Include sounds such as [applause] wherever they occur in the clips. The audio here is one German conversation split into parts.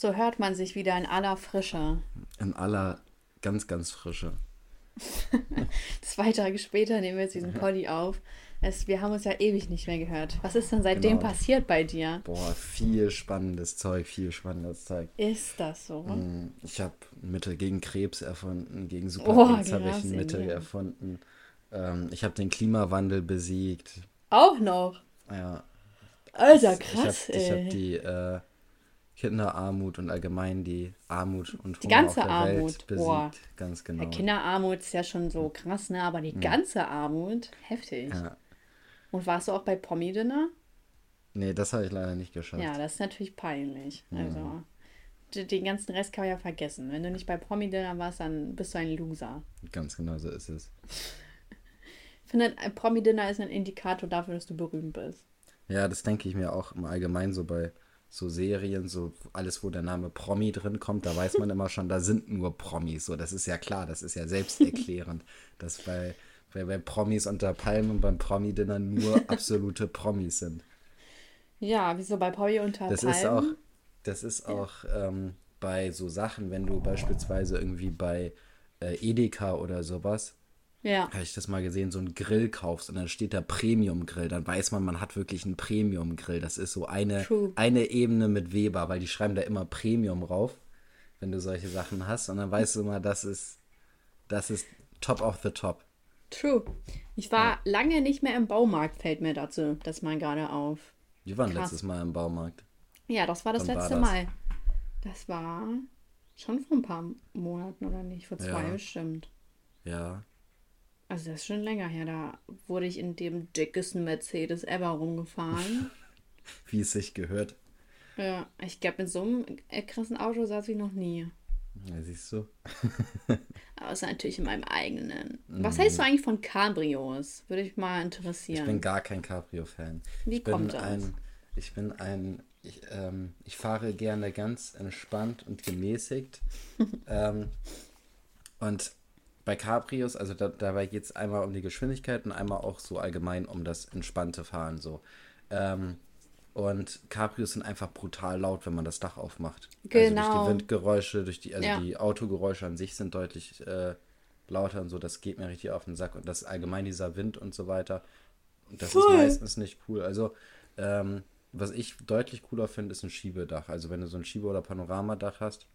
So hört man sich wieder in aller Frische. In aller ganz, ganz Frische. [laughs] Zwei Tage später nehmen wir jetzt diesen Poddy auf. Es, wir haben uns ja ewig nicht mehr gehört. Was ist denn seitdem Genau. passiert bei dir? Boah, viel spannendes Zeug, viel spannendes Zeug. Ist das so? Mm, Ich habe Mittel gegen Krebs erfunden, gegen Oh, Super-Aids-Mittel Gras-Indien. erfunden. Ähm, ich habe den Klimawandel besiegt. Auch noch. Ja, Alter, ich krass, habe ich ey. hab die äh, Kinderarmut und allgemein die Armut und Die Hunger ganze auf der Armut, besiegt. boah. Ganz genau. Ja, Kinderarmut ist ja schon so krass, ne? Aber die ganze Armut, heftig. Ja. Und warst du auch bei Pommi-Dinner? Nee, das habe ich leider nicht geschafft. Ja, das ist natürlich peinlich. Also, den ganzen Rest kann man ja vergessen. Wenn du nicht bei Promi-Dinner warst, dann bist du ein Loser. Ganz genau so ist es. Ich finde, ein Promi-Dinner ist ein Indikator dafür, dass du berühmt bist. Ja, das denke ich mir auch im Allgemeinen so bei so Serien, so alles, wo der Name Promi drin kommt, da weiß man [laughs] immer schon, da sind nur Promis. So, das ist ja klar, das ist ja selbsterklärend, [laughs] dass bei, bei, bei Promis unter Palmen und beim Promi-Dinner nur [laughs] absolute Promis sind. Ja, wieso bei Promi unter Das Palmen? ist auch, das ist auch ähm, bei so Sachen, wenn du beispielsweise irgendwie bei äh, Edeka oder sowas, Ja, habe ich das mal gesehen, so einen Grill kaufst und dann steht da Premium-Grill, dann weiß man, man hat wirklich einen Premium-Grill. Das ist so eine, True. eine Ebene mit Weber, weil die schreiben da immer Premium rauf, wenn du solche Sachen hast. Und dann weißt du immer, das ist, das ist top of the top. true. Ich war lange nicht mehr im Baumarkt, fällt mir dazu das mal gerade auf. Wir waren Krass. letztes Mal im Baumarkt. Ja, das war das Wann war letzte das? Mal. Das war schon vor ein paar Monaten oder nicht? Vor zwei Ja. bestimmt. Ja. Also das ist schon länger her. Da wurde ich in dem dickesten Mercedes ever rumgefahren. [laughs] Wie es sich gehört. ja, ich glaube, in so einem krassen Auto saß ich noch nie. Ja, siehst du? Aber es ist natürlich in meinem eigenen. Was hältst du eigentlich von Cabrios? Würde ich mal Ich interessieren. bin gar kein Cabrio-Fan. Wie ich kommt das? Ein, ich bin ein, ich, ähm, ich fahre gerne ganz entspannt und gemäßigt. [laughs] ähm, und bei Cabrios, also da, dabei geht es einmal um die Geschwindigkeit und einmal auch so allgemein um das entspannte Fahren so. Ähm, und Cabrios sind einfach brutal laut, wenn man das Dach aufmacht. Also durch Genau. die Windgeräusche, durch die, also Ja. die Autogeräusche an sich sind deutlich äh, lauter und so, das geht mir richtig auf den Sack. Und das allgemein dieser Wind und so weiter. Und das Voll. ist meistens nicht cool. Also, ähm, was ich deutlich cooler finde, ist ein Schiebedach. Also wenn du so ein Schiebe- oder Panoramadach hast,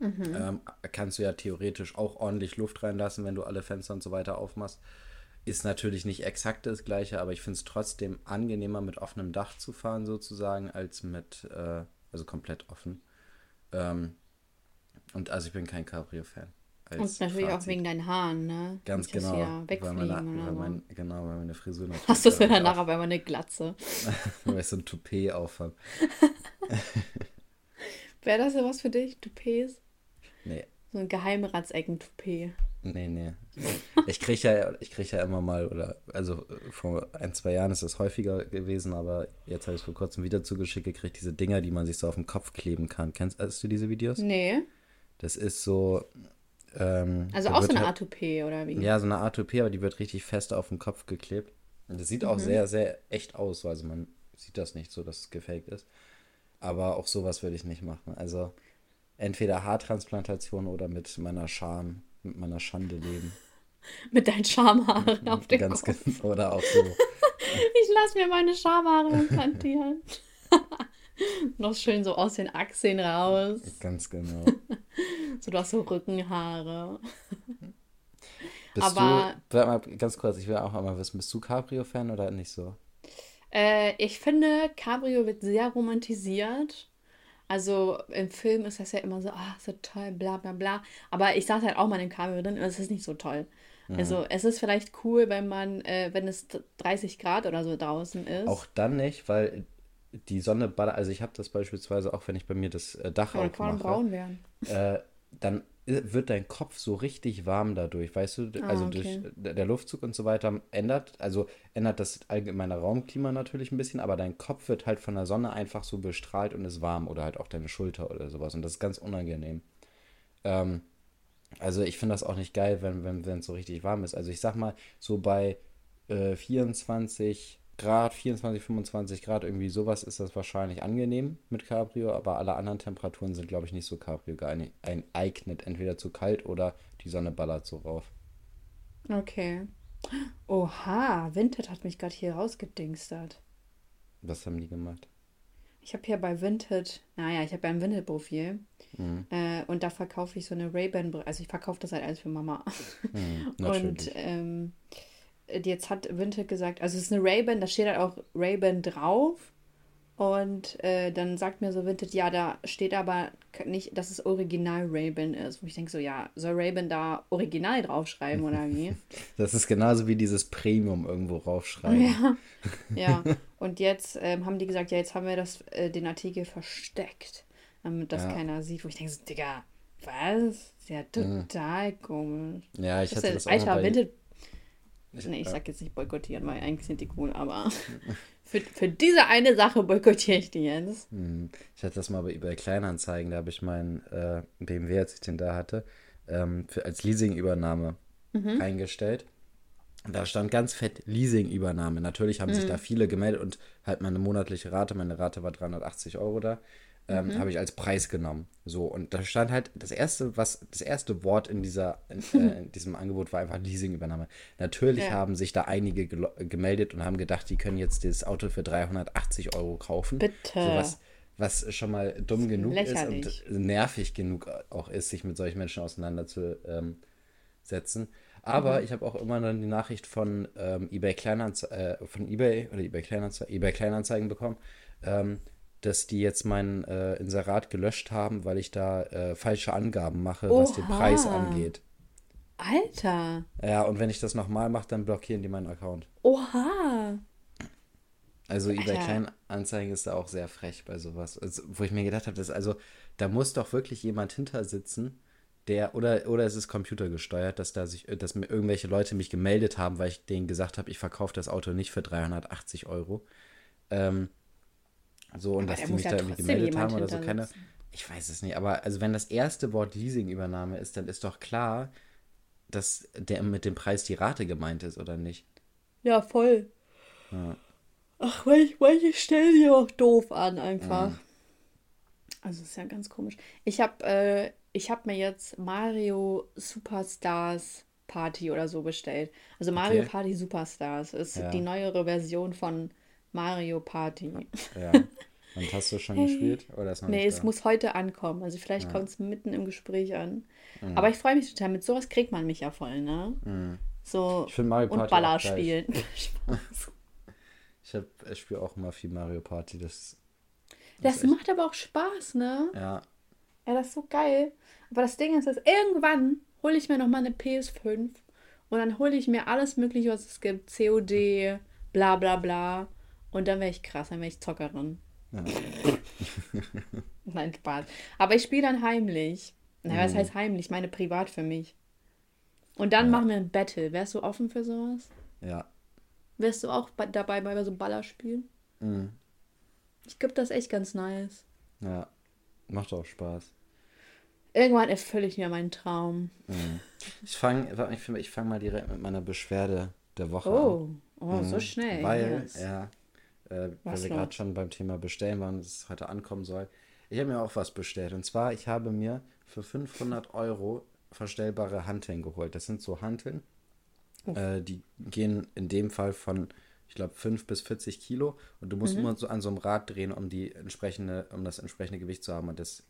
ähm, kannst du ja theoretisch auch ordentlich Luft reinlassen, wenn du alle Fenster und so weiter aufmachst. Ist natürlich nicht exakt das gleiche, aber ich finde es trotzdem angenehmer, mit offenem Dach zu fahren, sozusagen, als mit, äh, also komplett offen. Ähm, und also ich bin kein Cabrio-Fan. Und natürlich auch Fazit. wegen deinen Haaren, ne? Ganz Nicht, genau. ja weil wegfliegen meine, weil mein, genau, weil meine Frisur [laughs] natürlich. Hast du es mir danach aber immer eine Glatze? auch- [laughs] Weil ich so ein Toupet aufhab. [laughs] Wäre das ja was für dich? Toupets? Nee, So ein Geheimratsecken-Toupet. nee, nee. Ich kriege ja, ich krieg ja immer mal, oder, also vor ein, zwei Jahren ist das häufiger gewesen, aber jetzt habe ich es vor kurzem wieder zugeschickt gekriegt, diese Dinger, die man sich so auf den Kopf kleben kann. Kennst hast du diese Videos? Nee. Das ist so. Ähm, Also auch so eine halt- Art Toupet, oder wie? Ja, so eine Art Toupet, aber die wird richtig fest auf den Kopf geklebt. Und das sieht auch sehr, sehr echt aus. Also man sieht das nicht so, dass es gefaked ist. Aber auch sowas würde ich nicht machen. Also entweder Haartransplantation oder mit meiner Scham, mit meiner Schande leben. [laughs] Mit deinen Schamhaaren auf dem Ganz Kopf. genau. Oder auch so. [laughs] Ich lass mir meine Schamhaare implantieren. [laughs] Noch schön so aus den Achseln raus. Ganz genau. So, du hast so Rückenhaare. Bist Aber- du, mal ganz kurz, ich will auch einmal wissen, bist du Cabrio-Fan oder nicht so? Äh, ich finde, Cabrio wird sehr romantisiert. Also im Film ist das ja immer so, ah, so toll, bla bla bla. Aber ich saß halt auch mal in dem Cabrio drin und es ist nicht so toll. Also es ist vielleicht cool, wenn man, äh, wenn es 30 Grad oder so draußen ist. Auch dann nicht, weil die Sonne ballert, also ich habe das beispielsweise auch, wenn ich bei mir das äh, Dach man aufmache. braun werden. äh, dann wird dein Kopf so richtig warm dadurch, weißt du? Ah, Also okay. durch der Luftzug und so weiter ändert, also ändert das allgemeine Raumklima natürlich ein bisschen, aber dein Kopf wird halt von der Sonne einfach so bestrahlt und ist warm oder halt auch deine Schulter oder sowas und das ist ganz unangenehm. Ähm, also ich finde das auch nicht geil, wenn wenn wenn es so richtig warm ist. Also ich sag mal, so bei äh, 24 Grad, 24, 25 Grad, irgendwie sowas ist das wahrscheinlich angenehm mit Cabrio, aber alle anderen Temperaturen sind, glaube ich, nicht so Cabrio geeignet. Entweder zu kalt oder die Sonne ballert so rauf. Okay. Oha, Vinted hat mich gerade hier rausgedingstert. Was haben die gemacht? Ich habe hier bei Vinted, naja, ich habe ja ein Vinted-Profil mhm. äh, und da verkaufe ich so eine Ray-Ban, also ich verkaufe das halt alles für Mama. Mhm, [laughs] und ähm, jetzt hat Vinted gesagt, also es ist eine Ray-Ban, da steht halt auch Ray-Ban drauf und äh, dann sagt mir so Vinted, ja, da steht aber nicht, dass es Original Ray-Ban ist. Wo ich denke so, ja, soll Ray-Ban da Original draufschreiben oder wie? [laughs] Das ist genauso wie dieses Premium irgendwo raufschreiben. Ja, [laughs] ja. Und jetzt ähm, haben die gesagt, ja, jetzt haben wir das, äh, den Artikel versteckt, damit das ja. keiner sieht. Wo ich denke so, Digga, was? Ja, total mhm. komisch. Ja, ich hatte das, das auch Alter, Vinted nee, ich sag jetzt nicht boykottieren, weil eigentlich sind die cool, aber [laughs] für, für diese eine Sache boykottiere ich die jetzt. Hm. Ich hatte das mal bei eBay Kleinanzeigen, da habe ich meinen äh, BMW, als ich den da hatte, ähm, für, als Leasingübernahme mhm. eingestellt. Da stand ganz fett Leasingübernahme. Natürlich haben mhm. sich da viele gemeldet und halt meine monatliche Rate, meine Rate war 380 Euro da ähm, mhm. habe ich als Preis genommen. So, und da stand halt das erste, was, das erste Wort in dieser, in, äh, [laughs] in diesem Angebot war einfach Leasingübernahme. Natürlich ja. haben sich da einige gemeldet und haben gedacht, die können jetzt das Auto für 380 Euro kaufen. Bitte. So was, was schon mal dumm genug Lächerlich. ist und nervig genug auch ist, sich mit solchen Menschen auseinanderzusetzen. Aber mhm. ich habe auch immer dann die Nachricht von ähm, eBay Kleinanzeigen, äh, von eBay oder eBay Kleinanzeigen, eBay Kleinanzeigen bekommen, ähm, dass die jetzt mein äh, Inserat gelöscht haben, weil ich da äh, falsche Angaben mache, Oha. was den Preis angeht. Alter. Ja, und wenn ich das nochmal mache, dann blockieren die meinen Account. Oha. Also eBay Kleinanzeigen ist da auch sehr frech bei sowas. Also, wo ich mir gedacht habe, dass also da muss doch wirklich jemand hinter sitzen, der oder oder es ist computergesteuert, dass da sich dass mir irgendwelche Leute mich gemeldet haben, weil ich denen gesagt habe, ich verkaufe das Auto nicht für 380 Euro. Ähm, so, und aber dass die mich ja da irgendwie gemeldet haben oder so, keine. Ich weiß es nicht, aber also wenn das erste Wort Leasingübernahme ist, dann ist doch klar, dass der mit dem Preis die Rate gemeint ist, oder nicht? Ja, voll. Ja. Ach, manche, manche stellen sich auch doof an, einfach. Mhm. Also, ist ja ganz komisch. Ich habe äh, hab mir jetzt Mario Superstars Party oder so bestellt. Also, Mario okay. Party Superstars ist ja. die neuere Version von Mario Party. Ja. Und hast du schon hey. gespielt? Oder ist noch nee, es da? muss heute ankommen. Also vielleicht ja. kommt es mitten im Gespräch an. Mhm. Aber ich freue mich total. Mit sowas kriegt man mich ja voll, ne? Mhm. So ich Mario Party und Baller spielen. [laughs] [laughs] ich, ich spiele auch immer viel Mario Party. Das, das, das macht aber auch Spaß, ne? Ja. Ja, das ist so geil. Aber das Ding ist, dass irgendwann hole ich mir nochmal eine PS5 und dann hole ich mir alles mögliche, was es gibt. COD, bla bla bla. Und dann wäre ich krass, dann wäre ich Zockerin. Ja. [laughs] Nein, Spaß. Aber ich spiele dann heimlich. Naja, was mhm. heißt heimlich? Ich meine privat für mich. Und dann ja. machen wir ein Battle. Wärst du offen für sowas? Ja. Wärst du auch dabei bei so Ballerspielen? Mhm. Ich glaube, das ist echt ganz nice. Ja, macht auch Spaß. Irgendwann erfülle ich mir meinen Traum. Mhm. Ich fange ich, ich fang mal direkt mit meiner Beschwerde der Woche oh. an. Oh, mhm. so schnell. Weil, yes. ja, äh, weil wir gerade schon beim Thema Bestellen waren, dass es heute ankommen soll. Ich habe mir auch was bestellt. Und zwar, ich habe mir für 500 Euro verstellbare Hanteln geholt. Das sind so Hanteln, oh. äh, die gehen in dem Fall von, ich glaube, 5 bis 40 Kilo. Und du musst mhm. immer so an so einem Rad drehen, um die entsprechende, um das entsprechende Gewicht zu haben. Und das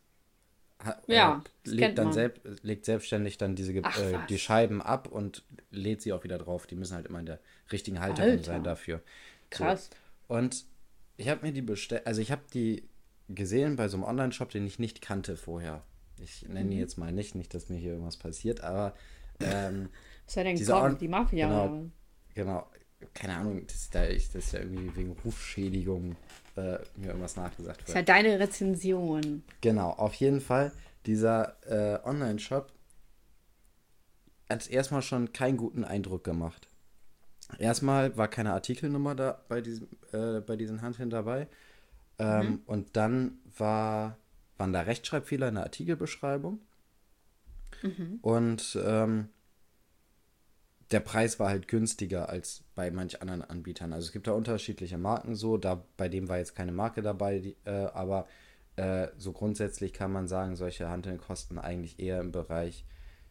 ja, äh, legt dann selbst, legt selbstständig dann diese Ach, äh, die Scheiben ab und lädt sie auch wieder drauf. Die müssen halt immer in der richtigen Halterung sein dafür. Krass. So. Und ich habe mir die bestellt, also ich habe die gesehen bei so einem Online-Shop, den ich nicht kannte vorher. Ich nenne mhm. ihn jetzt mal nicht, nicht, dass mir hier irgendwas passiert, aber ähm, Was soll denn kommen? Die Mafia? Genau, genau, keine Ahnung, das, da ich, das ist ja irgendwie wegen Rufschädigung äh, mir irgendwas nachgesagt wird. Das ist ja deine Rezension. Genau, auf jeden Fall, dieser äh, Online-Shop hat erstmal schon keinen guten Eindruck gemacht. Erstmal war keine Artikelnummer da bei, diesem, äh, bei diesen Hanteln dabei. Ähm, mhm. Und dann war, waren da Rechtschreibfehler in der Artikelbeschreibung. Mhm. Und ähm, der Preis war halt günstiger als bei manch anderen Anbietern. Also es gibt da unterschiedliche Marken so, da bei dem war jetzt keine Marke dabei, die, äh, aber äh, so grundsätzlich kann man sagen, solche Hanteln kosten eigentlich eher im Bereich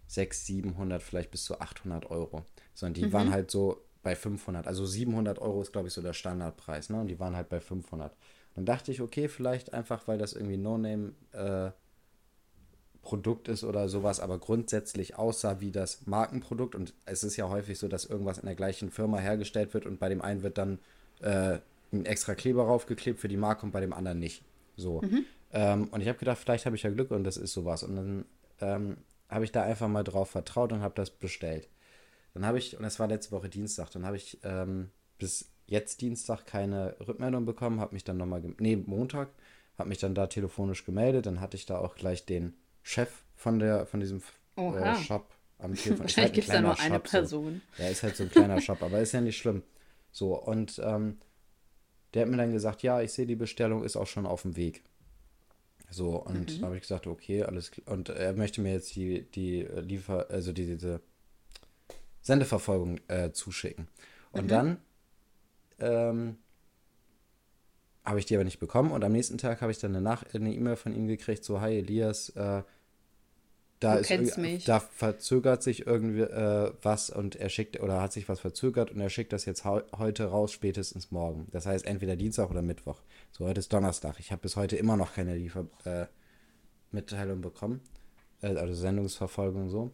600, 700, vielleicht bis zu 800 Euro. Sondern die mhm. waren halt so bei 500. Also 700 Euro ist, glaube ich, so der Standardpreis. Ne? Und die waren halt bei 500. Dann dachte ich, okay, vielleicht einfach, weil das irgendwie No-Name äh, Produkt ist oder sowas, aber grundsätzlich aussah wie das Markenprodukt. Und es ist ja häufig so, dass irgendwas in der gleichen Firma hergestellt wird und bei dem einen wird dann äh, ein extra Kleber raufgeklebt für die Marke und bei dem anderen nicht. So. Mhm. Ähm, und ich habe gedacht, vielleicht habe ich ja Glück und das ist sowas. Und dann ähm, habe ich da einfach mal drauf vertraut und habe das bestellt. Dann habe ich, und es war letzte Woche Dienstag, dann habe ich ähm, bis jetzt Dienstag keine Rückmeldung bekommen, habe mich dann nochmal, nee, Montag, habe mich dann da telefonisch gemeldet, dann hatte ich da auch gleich den Chef von der, von diesem äh, Shop am Telefon. [laughs] Wahrscheinlich halt gibt es da nur eine Shop, Person. So. Ja, ist halt so ein kleiner Shop, aber ist ja nicht schlimm. So, und ähm, der hat mir dann gesagt, ja, ich sehe, die Bestellung ist auch schon auf dem Weg. So, und mhm. da habe ich gesagt, okay, alles klar. Und er möchte mir jetzt die, die Liefer, also die, diese Sendeverfolgung äh, zuschicken. Und mhm. dann ähm, habe ich die aber nicht bekommen. Und am nächsten Tag habe ich dann eine E-Mail von ihm gekriegt, so, hi Elias, äh, da, du ist, mich. da verzögert sich irgendwie äh, was und er schickt oder hat sich was verzögert und er schickt das jetzt heute raus, spätestens morgen. Das heißt entweder Dienstag oder Mittwoch. So, heute ist Donnerstag. Ich habe bis heute immer noch keine Liefermitteilung äh, bekommen. Äh, also Sendungsverfolgung so.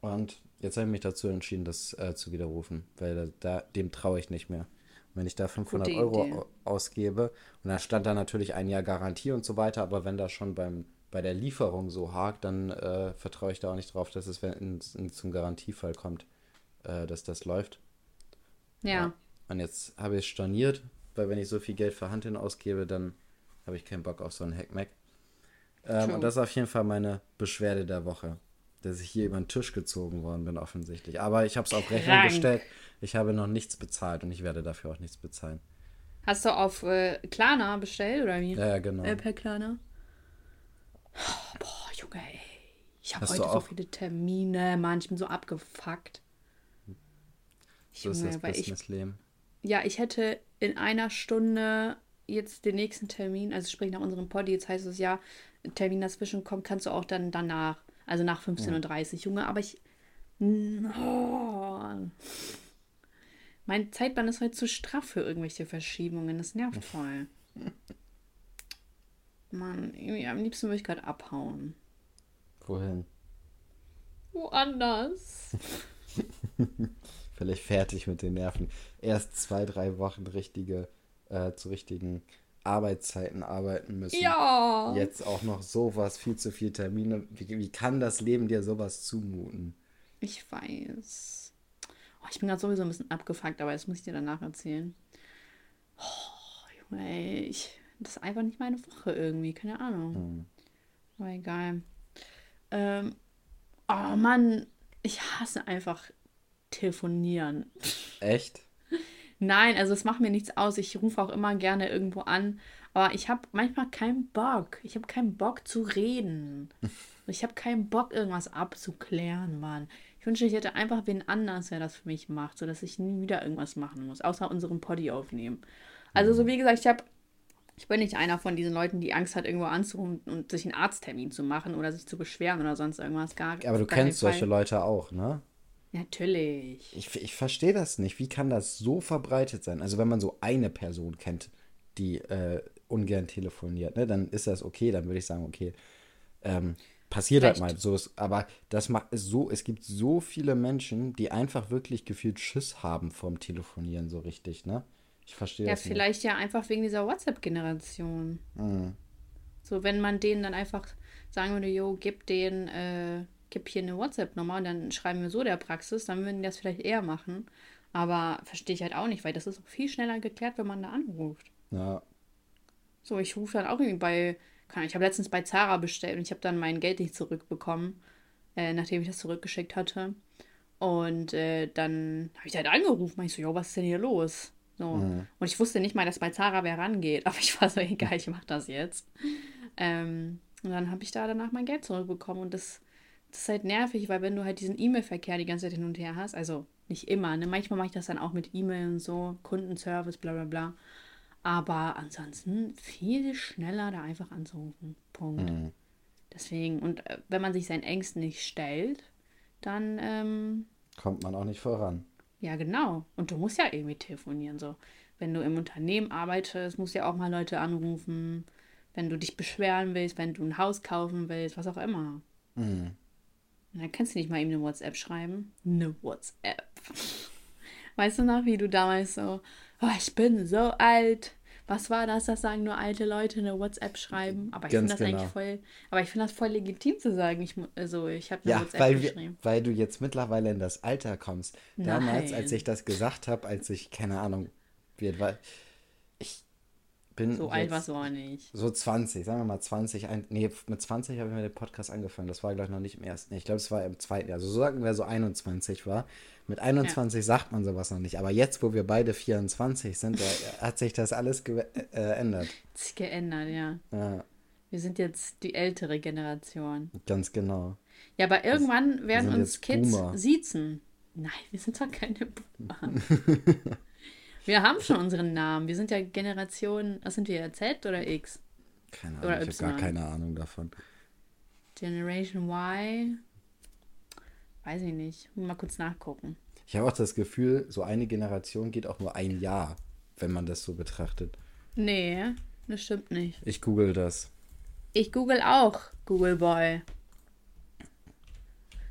Und jetzt habe ich mich dazu entschieden, das äh, zu widerrufen, weil da, dem traue ich nicht mehr. wenn ich da 500 Euro ausgebe und da stand da natürlich ein Jahr Garantie und so weiter, aber wenn da schon beim bei der Lieferung so hakt, dann äh, vertraue ich da auch nicht drauf, dass es, wenn es zum Garantiefall kommt, äh, dass das läuft. Ja. ja. Und jetzt habe ich es storniert, weil wenn ich so viel Geld für Handeln ausgebe, dann habe ich keinen Bock auf so einen Hackmack. Ähm, und das ist auf jeden Fall meine Beschwerde der Woche, dass ich hier über den Tisch gezogen worden bin, offensichtlich. Aber ich habe es auf Rechnung gestellt. Ich habe noch nichts bezahlt und ich werde dafür auch nichts bezahlen. Hast du auf äh, Klarna bestellt oder wie? Ja, ja genau. Äh, per Klarna. Oh, boah, Junge, ey. Ich habe heute so viele Termine, Mann, ich bin so abgefuckt. So Junge, ist das Businessleben. Ja, ich hätte in einer Stunde jetzt den nächsten Termin, also sprich nach unserem Poddy, jetzt heißt es ja, Termin dazwischen kommt, kannst du auch dann danach, also nach 15.30 Uhr, Junge, aber ich. Oh, mein Zeitplan ist heute zu straff für irgendwelche Verschiebungen. Das nervt voll. Mann, irgendwie am liebsten würde ich gerade abhauen. Wohin? Woanders. [laughs] Vielleicht fertig mit den Nerven. Erst zwei, drei Wochen richtige, äh, zu richtigen Arbeitszeiten arbeiten müssen. Ja. Jetzt auch noch sowas, viel zu viel Termine. Wie, wie kann das Leben dir sowas zumuten? Ich weiß. Oh, ich bin gerade sowieso ein bisschen abgefuckt, aber das muss ich dir danach erzählen. Oh, Junge, ey, ich das ist einfach nicht meine Woche irgendwie, keine Ahnung. Hm. Aber egal. Ähm, oh Mann, ich hasse einfach telefonieren. Echt? [laughs] Nein, also es macht mir nichts aus. Ich rufe auch immer gerne irgendwo an. Aber ich habe manchmal keinen Bock. Ich habe keinen Bock zu reden. Ich habe keinen Bock, irgendwas abzuklären, Mann. Ich wünschte, ich hätte einfach wen anders, der das für mich macht, sodass ich nie wieder irgendwas machen muss, außer unseren Poddy aufnehmen. Also, so hm. wie gesagt, ich habe ich bin nicht einer von diesen Leuten, die Angst hat, irgendwo anzurufen und sich einen Arzttermin zu machen oder sich zu beschweren oder sonst irgendwas. Gar, Aber du kennst solche Leute auch, ne? Natürlich. Ich, ich verstehe das nicht. Wie kann das so verbreitet sein? Also wenn man so eine Person kennt, die äh, ungern telefoniert, ne, dann ist das okay. Dann würde ich sagen, okay, ähm, passiert Vielleicht. halt mal. So ist, aber das macht es so, es gibt so viele Menschen, die einfach wirklich gefühlt Schiss haben vom Telefonieren so richtig, ne? Ich verstehe ja, das nicht. Ja, vielleicht ja einfach wegen dieser WhatsApp-Generation. Mhm. So, wenn man denen dann einfach sagen würde, jo, gib den, äh, gib hier eine WhatsApp-Nummer und dann schreiben wir so der Praxis, dann würden die das vielleicht eher machen. Aber verstehe ich halt auch nicht, weil das ist auch viel schneller geklärt, wenn man da anruft. Ja. So, ich rufe dann auch irgendwie bei, ich habe letztens bei Zara bestellt und ich habe dann mein Geld nicht zurückbekommen, äh, nachdem ich das zurückgeschickt hatte. Und äh, dann habe ich halt angerufen, ich so, jo, was ist denn hier los? So. Mhm. Und ich wusste nicht mal, dass bei Zara wer rangeht, [laughs] aber ich war so, egal, ich mache das jetzt. Ähm, und dann habe ich da danach mein Geld zurückbekommen und das Das ist halt nervig, weil wenn du halt diesen E-Mail-Verkehr die ganze Zeit hin und her hast, also nicht immer, ne? Manchmal mache ich das dann auch mit E-Mail und so, Kundenservice, bla bla bla. Aber ansonsten viel schneller da einfach anzurufen. Punkt. Mhm. Deswegen, und äh, wenn man sich seinen Ängsten nicht stellt, dann ähm, kommt man auch nicht voran. Ja, genau. Und du musst ja irgendwie telefonieren. So, wenn du im Unternehmen arbeitest, musst du ja auch mal Leute anrufen. Wenn du dich beschweren willst, wenn du ein Haus kaufen willst, was auch immer. Mhm. Und dann kannst du nicht mal eben eine WhatsApp schreiben. Eine WhatsApp. Weißt du noch, wie du damals so, oh, ich bin so alt. Was war das? Das sagen nur alte Leute eine WhatsApp schreiben. Aber ich finde das genau. eigentlich voll. Aber ich finde das voll legitim zu sagen. Ich, also ich habe eine ja, WhatsApp weil geschrieben. Wir, weil du jetzt mittlerweile in das Alter kommst. Damals, Nein. als ich das gesagt habe, als ich, keine Ahnung, wie bin. So alt warst du auch nicht. So 20, sagen wir mal 20. Ein, nee, mit 20 habe ich mir den Podcast angefangen. Das war, glaube ich, noch nicht im ersten. Ich glaube, es war im zweiten. Also so sagen wir so 21 war. Mit 21 ja. sagt man sowas noch nicht. Aber jetzt, wo wir beide 24 sind, hat sich das alles geändert. Äh, sich geändert, ja. ja. Wir sind jetzt die ältere Generation. Ganz genau. Ja, aber irgendwann das, werden uns Kids Boomer. siezen. Nein, wir sind doch keine Boomer. [laughs] wir haben schon unseren Namen. Wir sind ja Generation, was sind wir, Z oder X? Keine Ahnung, oder ich habe gar keine Ahnung davon. Generation Y. Weiß ich nicht. Mal kurz nachgucken. Ich habe auch das Gefühl, so eine Generation geht auch nur ein Jahr, wenn man das so betrachtet. Nee, das stimmt nicht. Ich google das. Ich google auch, Google Boy.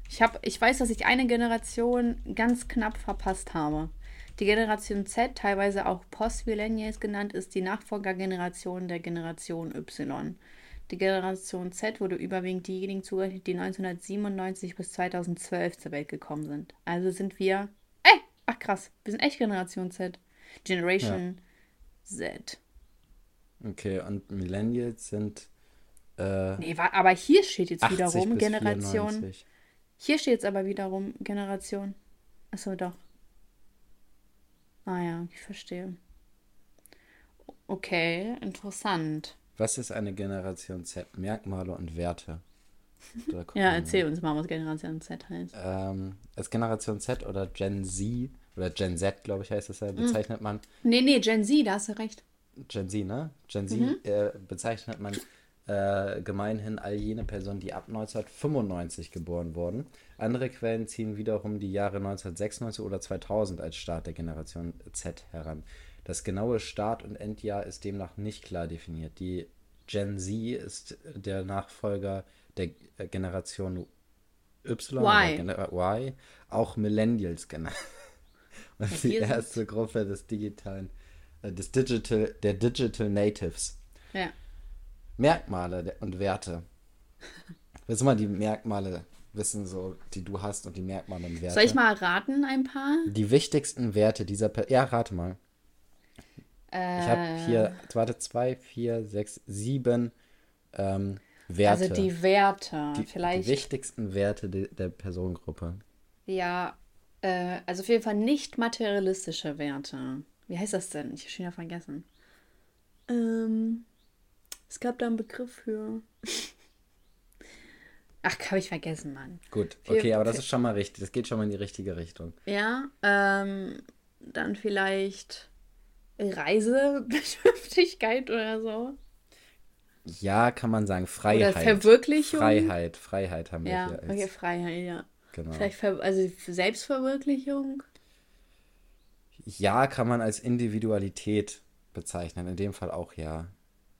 Ich, hab, ich weiß, dass ich eine Generation ganz knapp verpasst habe. Die Generation Z, teilweise auch Post-Millennials genannt, ist die Nachfolgergeneration der Generation Y. Die Generation Z wurde überwiegend diejenigen zugerechnet, die 1997 bis 2012 zur Welt gekommen sind. Also sind wir. Ey! Ach krass, wir sind echt Generation Z. Generation ja. Z. Okay, und Millennials sind. Äh, nee, aber hier steht jetzt wiederum Generation. 94. Hier steht jetzt aber wiederum Generation. Achso, doch. Ah ja, ich verstehe. Okay, interessant. Was ist eine Generation Z? Merkmale und Werte. [laughs] ja, erzähl uns mal, was Generation Z heißt. Ähm, als Generation Z oder Gen Z oder Gen Z, glaube ich, heißt es ja, hm. bezeichnet man. Nee, nee, Gen Z, da hast du recht. Gen Z, ne? Gen Z mhm. äh, bezeichnet man äh, gemeinhin all jene Personen, die ab 1995 geboren wurden. Andere Quellen ziehen wiederum die Jahre 1996 oder 2000 als Start der Generation Z heran. Das genaue Start- und Endjahr ist demnach nicht klar definiert. Die Gen Z ist der Nachfolger der Generation Y, y. y auch Millennials genannt. [laughs] Und die erste Gruppe des digitalen, äh, des Digital, der Digital Natives. Ja. Merkmale und Werte. Willst du mal die Merkmale wissen, so, die du hast und die Merkmale und Werte? Soll ich mal raten, ein paar? Die wichtigsten Werte dieser Person. Ja, rate mal. Äh, ich habe hier, warte, zwei, vier, sechs, sieben ähm, Werte. Also die Werte, die, vielleicht. Die wichtigsten Werte de, der Personengruppe. Ja, äh, also auf jeden Fall nicht materialistische Werte. Wie heißt das denn? Ich habe schon wieder vergessen. Ähm, es gab da einen Begriff für. Ach, habe ich vergessen, Mann. Gut, okay, für, aber das ist schon mal richtig. Das geht schon mal in die richtige Richtung. Ja, ähm, dann vielleicht Reisebedürftigkeit oder so. Ja, kann man sagen. Freiheit. Oder Verwirklichung. Freiheit, Freiheit haben wir ja, hier. Als, okay, Freiheit, ja. Genau. Vielleicht Ver also Selbstverwirklichung. Ja, kann man als Individualität bezeichnen. In dem Fall auch ja.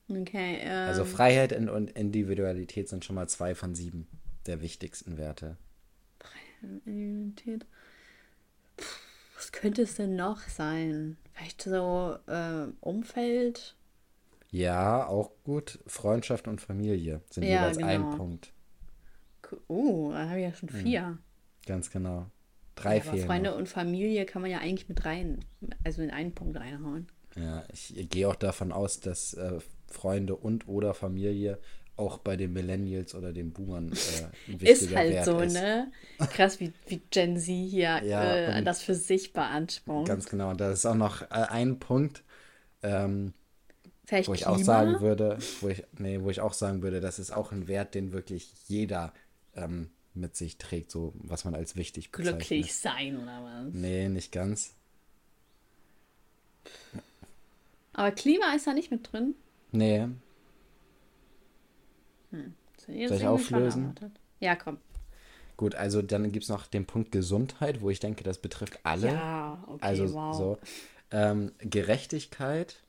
Okay. Also ähm, also Freiheit und Individualität sind schon mal zwei von sieben der wichtigsten Werte. Individualität. Was könnte es denn noch sein? Vielleicht so äh, Umfeld? Ja, auch gut. Freundschaft und Familie sind ja, jeweils genau. ein Punkt. Oh, da habe ich ja schon hm. vier. Mhm. Ganz genau. Drei ja, aber Freunde noch. und Familie kann man ja eigentlich mit rein, also in einen Punkt reinhauen. Ja, ich gehe auch davon aus, dass äh, Freunde und oder Familie auch bei den Millennials oder den Boomern äh, ein [laughs] Ist halt Wert so, ist. ne? [laughs] Krass, wie, wie Gen Z hier ja, äh, das für sich beansprucht. Ganz genau. Und da ist auch noch äh, ein Punkt, ähm, wo ich Klima? auch sagen würde, wo ich, nee, wo ich auch sagen würde, das ist auch ein Wert, den wirklich jeder ähm, mit sich trägt, so was man als wichtig bezeichnet. Glücklich sein oder was? Nee, nicht ganz. Aber Klima ist da nicht mit drin. Nee. Hm. Soll ich auflösen? Ja, komm. Gut, also dann gibt es noch den Punkt Gesundheit, wo ich denke, das betrifft alle. Ja, okay, also wow. so. Ähm, Gerechtigkeit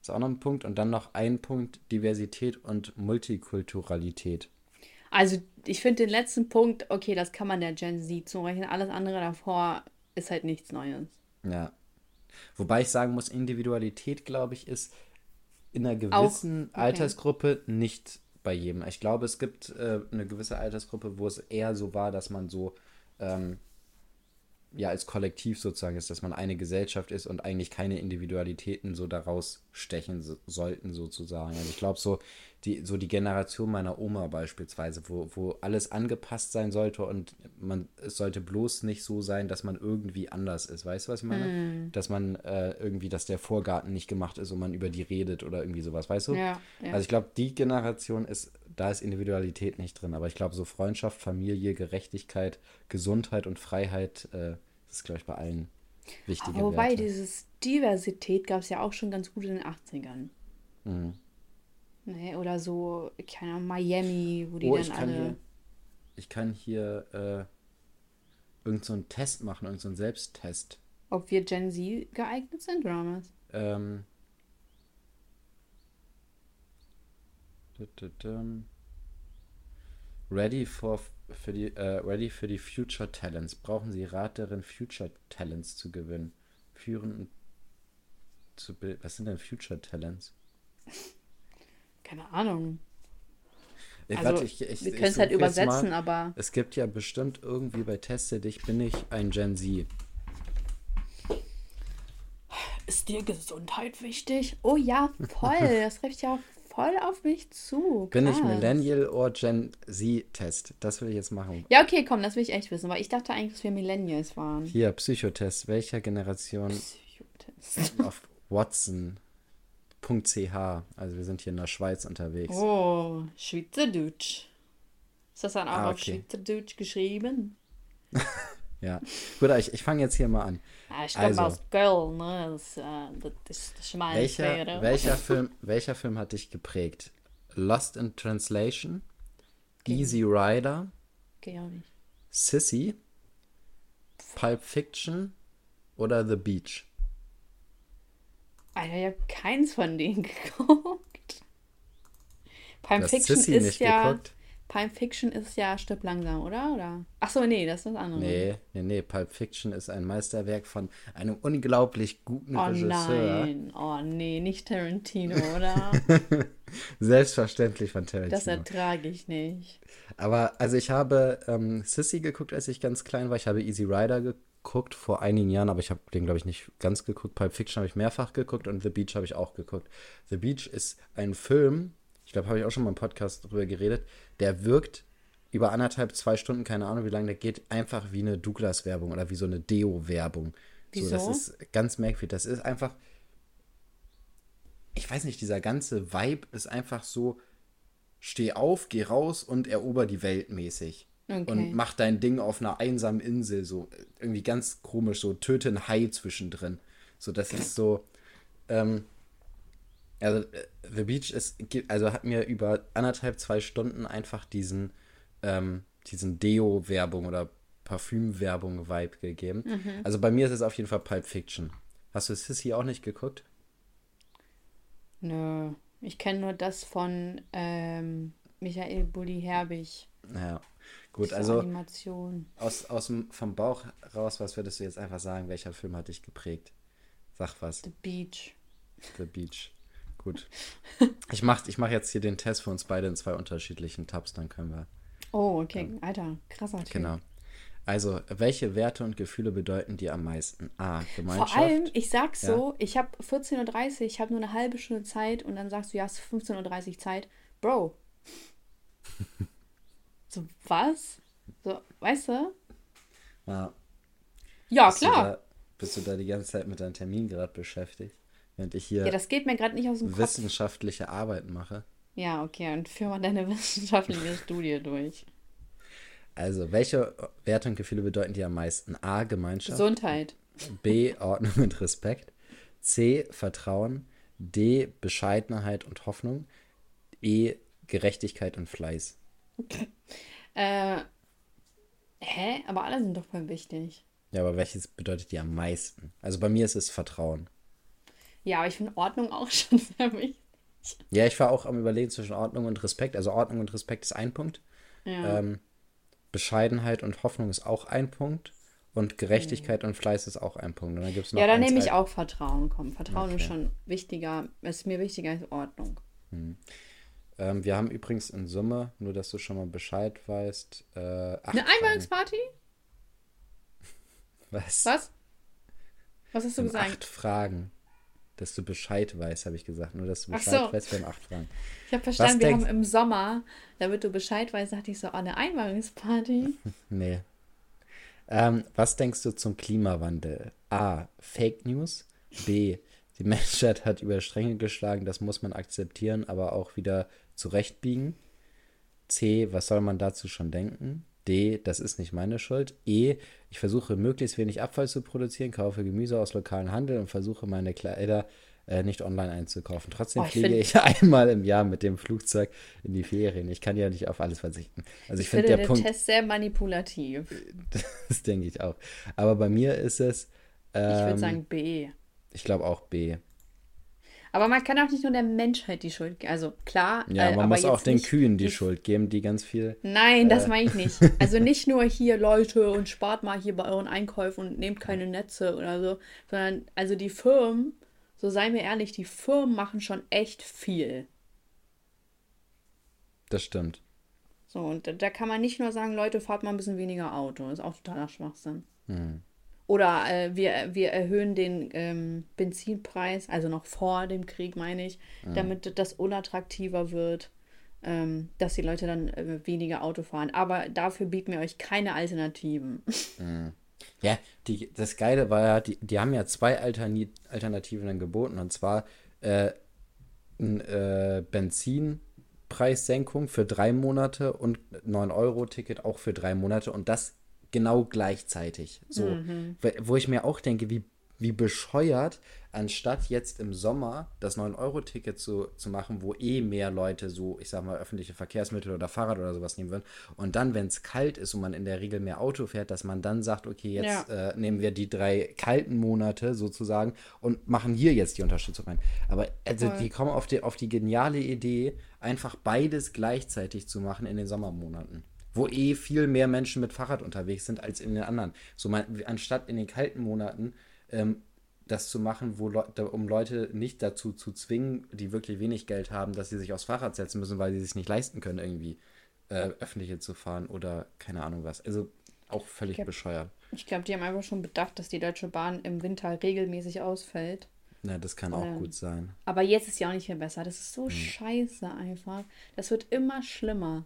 ist auch noch ein Punkt. Und dann noch ein Punkt Diversität und Multikulturalität. Also ich finde den letzten Punkt, okay, das kann man der Gen Z zurechnen. Alles andere davor ist halt nichts Neues. Ja. Wobei ich sagen muss, Individualität, glaube ich, ist in einer gewissen okay. Altersgruppe nicht bei jedem. Ich glaube, es gibt äh, eine gewisse Altersgruppe, wo es eher so war, dass man so ähm, ja als Kollektiv sozusagen ist, dass man eine Gesellschaft ist und eigentlich keine Individualitäten so daraus stechen so, sollten sozusagen. Also ich glaube so die so die Generation meiner Oma beispielsweise, wo, wo alles angepasst sein sollte und man es sollte bloß nicht so sein, dass man irgendwie anders ist. Weißt du, was ich meine? Mm. Dass man äh, irgendwie, dass der Vorgarten nicht gemacht ist und man über die redet oder irgendwie sowas, weißt du? Ja, ja. Also ich glaube, die Generation ist, da ist Individualität nicht drin, aber ich glaube, so Freundschaft, Familie, Gerechtigkeit, Gesundheit und Freiheit, äh, das ist, glaube ich, bei allen wichtige Aber wobei Werte. dieses Diversität gab es ja auch schon ganz gut in den 80ern. Mhm. Ne? Oder so, keine Ahnung, Miami, wo die Oh, dann ich kann alle. hier, ich kann hier äh, irgend so einen Test machen, irgend so einen Selbsttest. Ob wir Gen Z geeignet sind oder was? Ähm, Ready for für die äh, Ready für die Future Talents. Brauchen Sie Rat darin, Future Talents zu gewinnen? Führen zu bilden. Was sind denn Future Talents? Keine Ahnung. Ich, Also, warte, ich, ich, wir können es halt übersetzen, aber Es gibt ja bestimmt irgendwie bei Teste dich bin ich ein Gen Z. ist dir Gesundheit wichtig? Oh ja, voll. [laughs] das trifft ja voll auf mich zu. Bin ich Krass. Millennial oder Gen Z Test? Das will ich jetzt machen. Ja, okay, komm, das will ich echt wissen, weil ich dachte eigentlich, dass wir Millennials waren. Hier, Psychotest. Welcher Generation Psychotest. [laughs] auf Watson.ch. Also wir sind hier in der Schweiz unterwegs. Oh, Schweizerdeutsch. Ist das dann auch Ah, auf okay. Schweizerdeutsch geschrieben? [laughs] Ja. Gut, ich, ich fange jetzt hier mal an. Ah, ich komme Also. aus Köln, ne? Das, äh, das ist das ist meine Welcher, welcher, [laughs] Film, welcher Film hat dich geprägt? Lost in Translation? Easy Rider? Okay, auch nicht. Sissy? Pulp Fiction? Oder The Beach? Alter, ich habe keins von denen [laughs] geguckt. Pulp Fiction Sissy ist ja. geguckt? Pulp Fiction ist ja Stirb langsam, oder? oder? Ach so, nee, das ist was anderes. Nee, nee, nee. Pulp Fiction ist ein Meisterwerk von einem unglaublich guten Oh Regisseur. nein, oh nee, nicht Tarantino, [laughs] oder? Selbstverständlich von Tarantino. Das ertrage ich nicht. Aber also ich habe ähm, Sissy geguckt, als ich ganz klein war. Ich habe Easy Rider geguckt vor einigen Jahren, aber ich habe den, glaube ich, nicht ganz geguckt. Pulp Fiction habe ich mehrfach geguckt und The Beach habe ich auch geguckt. The Beach ist ein Film, ich glaube, habe ich auch schon mal im Podcast drüber geredet, der wirkt über anderthalb, zwei Stunden, keine Ahnung wie lange, der geht einfach wie eine Douglas-Werbung oder wie so eine Deo-Werbung. So, das Wieso? ist ganz merkwürdig. Das ist einfach, ich weiß nicht, dieser ganze Vibe ist einfach so, steh auf, geh raus und erober die Welt mäßig. Okay. Und mach dein Ding auf einer einsamen Insel, so irgendwie ganz komisch, so töte einen Hai zwischendrin. So, das ist so, ähm, also äh, The Beach ist, also hat mir über anderthalb, zwei Stunden einfach diesen, ähm, diesen Deo-Werbung oder Parfüm-Werbung-Vibe gegeben. Mhm. Also bei mir ist es auf jeden Fall Pulp Fiction. Hast du Sissy auch nicht geguckt? Nö. Ich kenne nur das von ähm, Michael Bulli Herbig. Naja, gut, Diese also Animation. aus, aus dem, vom Bauch raus, was würdest du jetzt einfach sagen, welcher Film hat dich geprägt? Sag was. The Beach. The Beach. Gut. Ich mach, ich mach jetzt hier den Test für uns beide in zwei unterschiedlichen Tabs, dann können wir. Oh, okay. Alter, krasser Typ. Genau. Also, welche Werte und Gefühle bedeuten dir am meisten? A. Gemeinschaft. Vor allem, ich sag's Ja. so, ich habe 14.30 Uhr, ich habe nur eine halbe Stunde Zeit und dann sagst du, ja, hast 15.30 Uhr Zeit. Bro. [laughs] so, was? So, weißt du? Ja, Ja, bist Du klar. da, bist du da die ganze Zeit mit deinem Termin gerade beschäftigt? Während ich hier Ja, das geht mir gerade nicht aus dem Kopf. wissenschaftliche Arbeit mache. Ja, okay, und führ mal deine [laughs] wissenschaftliche [laughs] Studie durch. Also, welche Werte und Gefühle bedeuten dir am meisten? A. Gemeinschaft. Gesundheit. B. Ordnung und Respekt. C. Vertrauen. D. Bescheidenheit und Hoffnung. E. Gerechtigkeit und Fleiß. [laughs] Äh, hä? Aber alle sind doch voll wichtig. Ja, aber welches bedeutet dir am meisten? Also bei mir ist es Vertrauen. Ja, aber ich finde Ordnung auch [laughs] schon sehr wichtig. Ja, ich war auch am Überlegen zwischen Ordnung und Respekt. Also Ordnung und Respekt ist ein Punkt. Ja. Ähm, Bescheidenheit und Hoffnung ist auch ein Punkt. Und Gerechtigkeit und Fleiß ist auch ein Punkt. Und dann gibt's noch ja, da ein, nehme ich auch Vertrauen. Komm, Vertrauen ist Okay. schon wichtiger, ist mir wichtiger als Ordnung. Ähm, wir haben übrigens in Summe, nur dass du schon mal Bescheid weißt, äh, Eine. Einweihungsparty? [laughs] Was? Was? Was hast du gesagt? acht Fragen. Dass du Bescheid weißt, habe ich gesagt. Nur, dass du Bescheid so. weißt, wir haben acht Fragen. Ich habe verstanden, wir denkst- haben im Sommer, damit du Bescheid weißt, dachte ich so, oh, eine Einweihungsparty. [laughs] Nee. Ähm, was denkst du zum Klimawandel? A. Fake News. B. Die Menschheit hat über Stränge geschlagen, das muss man akzeptieren, aber auch wieder zurechtbiegen. C. Was soll man dazu schon denken? D. Das ist nicht meine Schuld. E. Ich versuche möglichst wenig Abfall zu produzieren, kaufe Gemüse aus lokalen Handel und versuche meine Kleider äh, nicht online einzukaufen. Trotzdem Oh, ich fliege ich [laughs] einmal im Jahr mit dem Flugzeug in die Ferien. Ich kann ja nicht auf alles verzichten. Also ich, Ich finde der den Punkt. Test sehr manipulativ. [laughs] Das denke ich auch. Aber bei mir ist es, Ich würde ähm, sagen B. ich glaube auch B. Aber man kann auch nicht nur der Menschheit die Schuld geben. Also klar, Ja, äh, man aber muss auch den Kühen die Schuld geben, die ganz viel. Nein, Äh. das meine ich nicht. [laughs] Also nicht nur hier Leute und spart mal hier bei euren Einkäufen und nehmt keine Netze oder so, sondern also die Firmen, so seien wir ehrlich, die Firmen machen schon echt viel. Das stimmt. So, und da, kann man nicht nur sagen, Leute, fahrt mal ein bisschen weniger Auto. Das ist auch totaler Schwachsinn. Hm. Oder äh, wir, wir erhöhen den ähm, Benzinpreis, also noch vor dem Krieg, meine ich, damit das unattraktiver wird, ähm, dass die Leute dann äh, weniger Auto fahren. Aber dafür bieten wir euch keine Alternativen. [laughs] Ja, die, das Geile war ja, die, die haben ja zwei Alterni Alternativen dann geboten. Und zwar äh, ein äh, Benzinpreissenkung für drei Monate und 9-Euro-Ticket auch für drei Monate. Und das genau gleichzeitig. So, wo- wo ich mir auch denke, wie, wie bescheuert, anstatt jetzt im Sommer das 9-Euro-Ticket zu, zu machen, wo eh mehr Leute so, ich sag mal, öffentliche Verkehrsmittel oder Fahrrad oder sowas nehmen würden. Und dann, wenn es kalt ist und man in der Regel mehr Auto fährt, dass man dann sagt, okay, jetzt Ja. äh, nehmen wir die drei kalten Monate sozusagen und machen hier jetzt die Unterstützung rein. Aber also Voll. die kommen auf die, auf die geniale Idee, einfach beides gleichzeitig zu machen in den Sommermonaten. Wo eh viel mehr Menschen mit Fahrrad unterwegs sind als in den anderen. So man, anstatt in den kalten Monaten ähm, das zu machen, wo Leu- da- um Leute nicht dazu zu zwingen, die wirklich wenig Geld haben, dass sie sich aufs Fahrrad setzen müssen, weil sie es nicht leisten können, irgendwie äh, öffentliche zu fahren oder keine Ahnung was. Also auch völlig Ja. bescheuert. Ich glaube, die haben einfach schon bedacht, dass die Deutsche Bahn im Winter regelmäßig ausfällt. Na, das kann auch Ähm. gut sein. Aber jetzt ist ja auch nicht mehr besser. Das ist so scheiße einfach. Das wird immer schlimmer.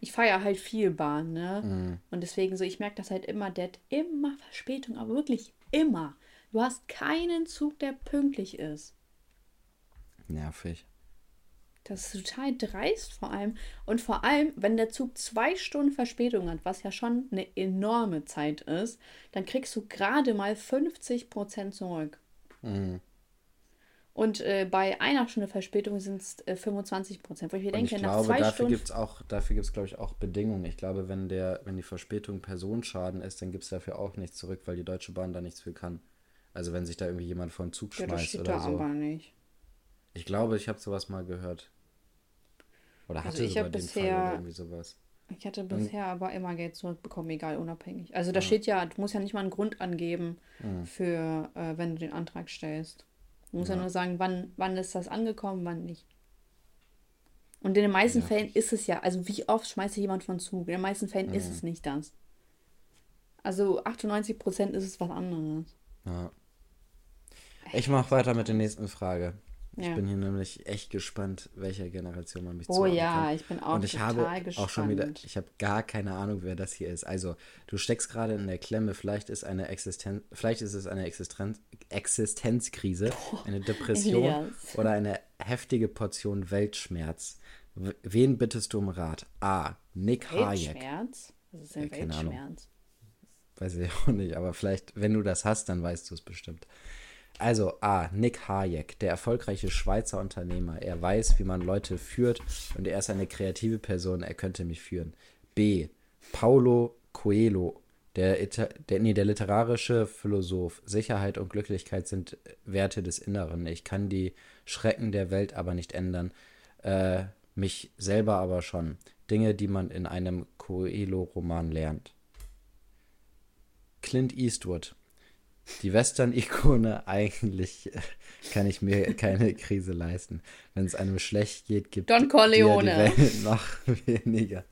Ich fahre ja halt viel Bahn, ne? Und deswegen so, ich merke das halt immer, der hat immer Verspätung, aber wirklich immer. Du hast keinen Zug, der pünktlich ist. Nervig. Das ist total dreist vor allem. Und vor allem, wenn der Zug zwei Stunden Verspätung hat, was ja schon eine enorme Zeit ist, dann kriegst du gerade mal 50 Prozent zurück. Mhm. Und äh, bei einer Stunde Verspätung sind es äh, 25 Prozent. Wo ich mir denke, ich nach glaube, zwei dafür gibt es auch, dafür glaube ich, auch Bedingungen. Ich glaube, wenn der, wenn die Verspätung Personenschaden ist, dann gibt es dafür auch nichts zurück, weil die Deutsche Bahn da nichts für kann. Also wenn sich da irgendwie jemand vor den Zug ja, schmeißt oder da so. aber nicht. Ich glaube, ich habe sowas mal gehört. Oder Also hatte ich sogar den Fall bisher- oder irgendwie sowas. Ich hatte bisher aber immer Geld zurückbekommen, egal, unabhängig. Also da Ja. steht ja, du musst ja nicht mal einen Grund angeben, Mhm. für, äh, wenn du den Antrag stellst. Du musst ja, Ja. nur sagen, wann, wann ist das angekommen, wann nicht. Und in den meisten Ja. Fällen ist es ja, also wie oft schmeißt sich jemand von Zug? In den meisten Fällen ist Mhm. es nicht das. Also 98 Prozent ist es was anderes. Ja. Ich mache weiter mit der nächsten Frage. Ich Ja. bin hier nämlich echt gespannt, welcher Generation man mich Oh ja, kann. ich bin auch Und ich total habe gespannt. auch schon wieder, ich habe gar keine Ahnung, wer das hier ist. Also, du steckst gerade in der Klemme, vielleicht ist eine Existen vielleicht ist es eine Existenz Existenzkrise, eine Depression Elias. [laughs] oder eine heftige Portion Weltschmerz. Wen bittest du um Rat? A. Nick Hayek. Weltschmerz? Was ist denn Ja. Weltschmerz? Weiß ich auch nicht, aber vielleicht, wenn du das hast, dann weißt du es bestimmt. Also A. Nick Hayek, der erfolgreiche Schweizer Unternehmer. Er weiß, wie man Leute führt und er ist eine kreative Person. Er könnte mich führen. B. Paulo Coelho, der, der, nee, der literarische Philosoph. Sicherheit und Glücklichkeit sind Werte des Inneren. Ich kann die Schrecken der Welt aber nicht ändern. Äh, mich selber aber schon. Dinge, die man in einem Coelho-Roman lernt. Clint Eastwood. Die Western-Ikone, [laughs] eigentlich äh, kann ich mir keine Krise leisten. Wenn es einem schlecht geht, gibt Don dir Corleone. die Welt noch [laughs] weniger.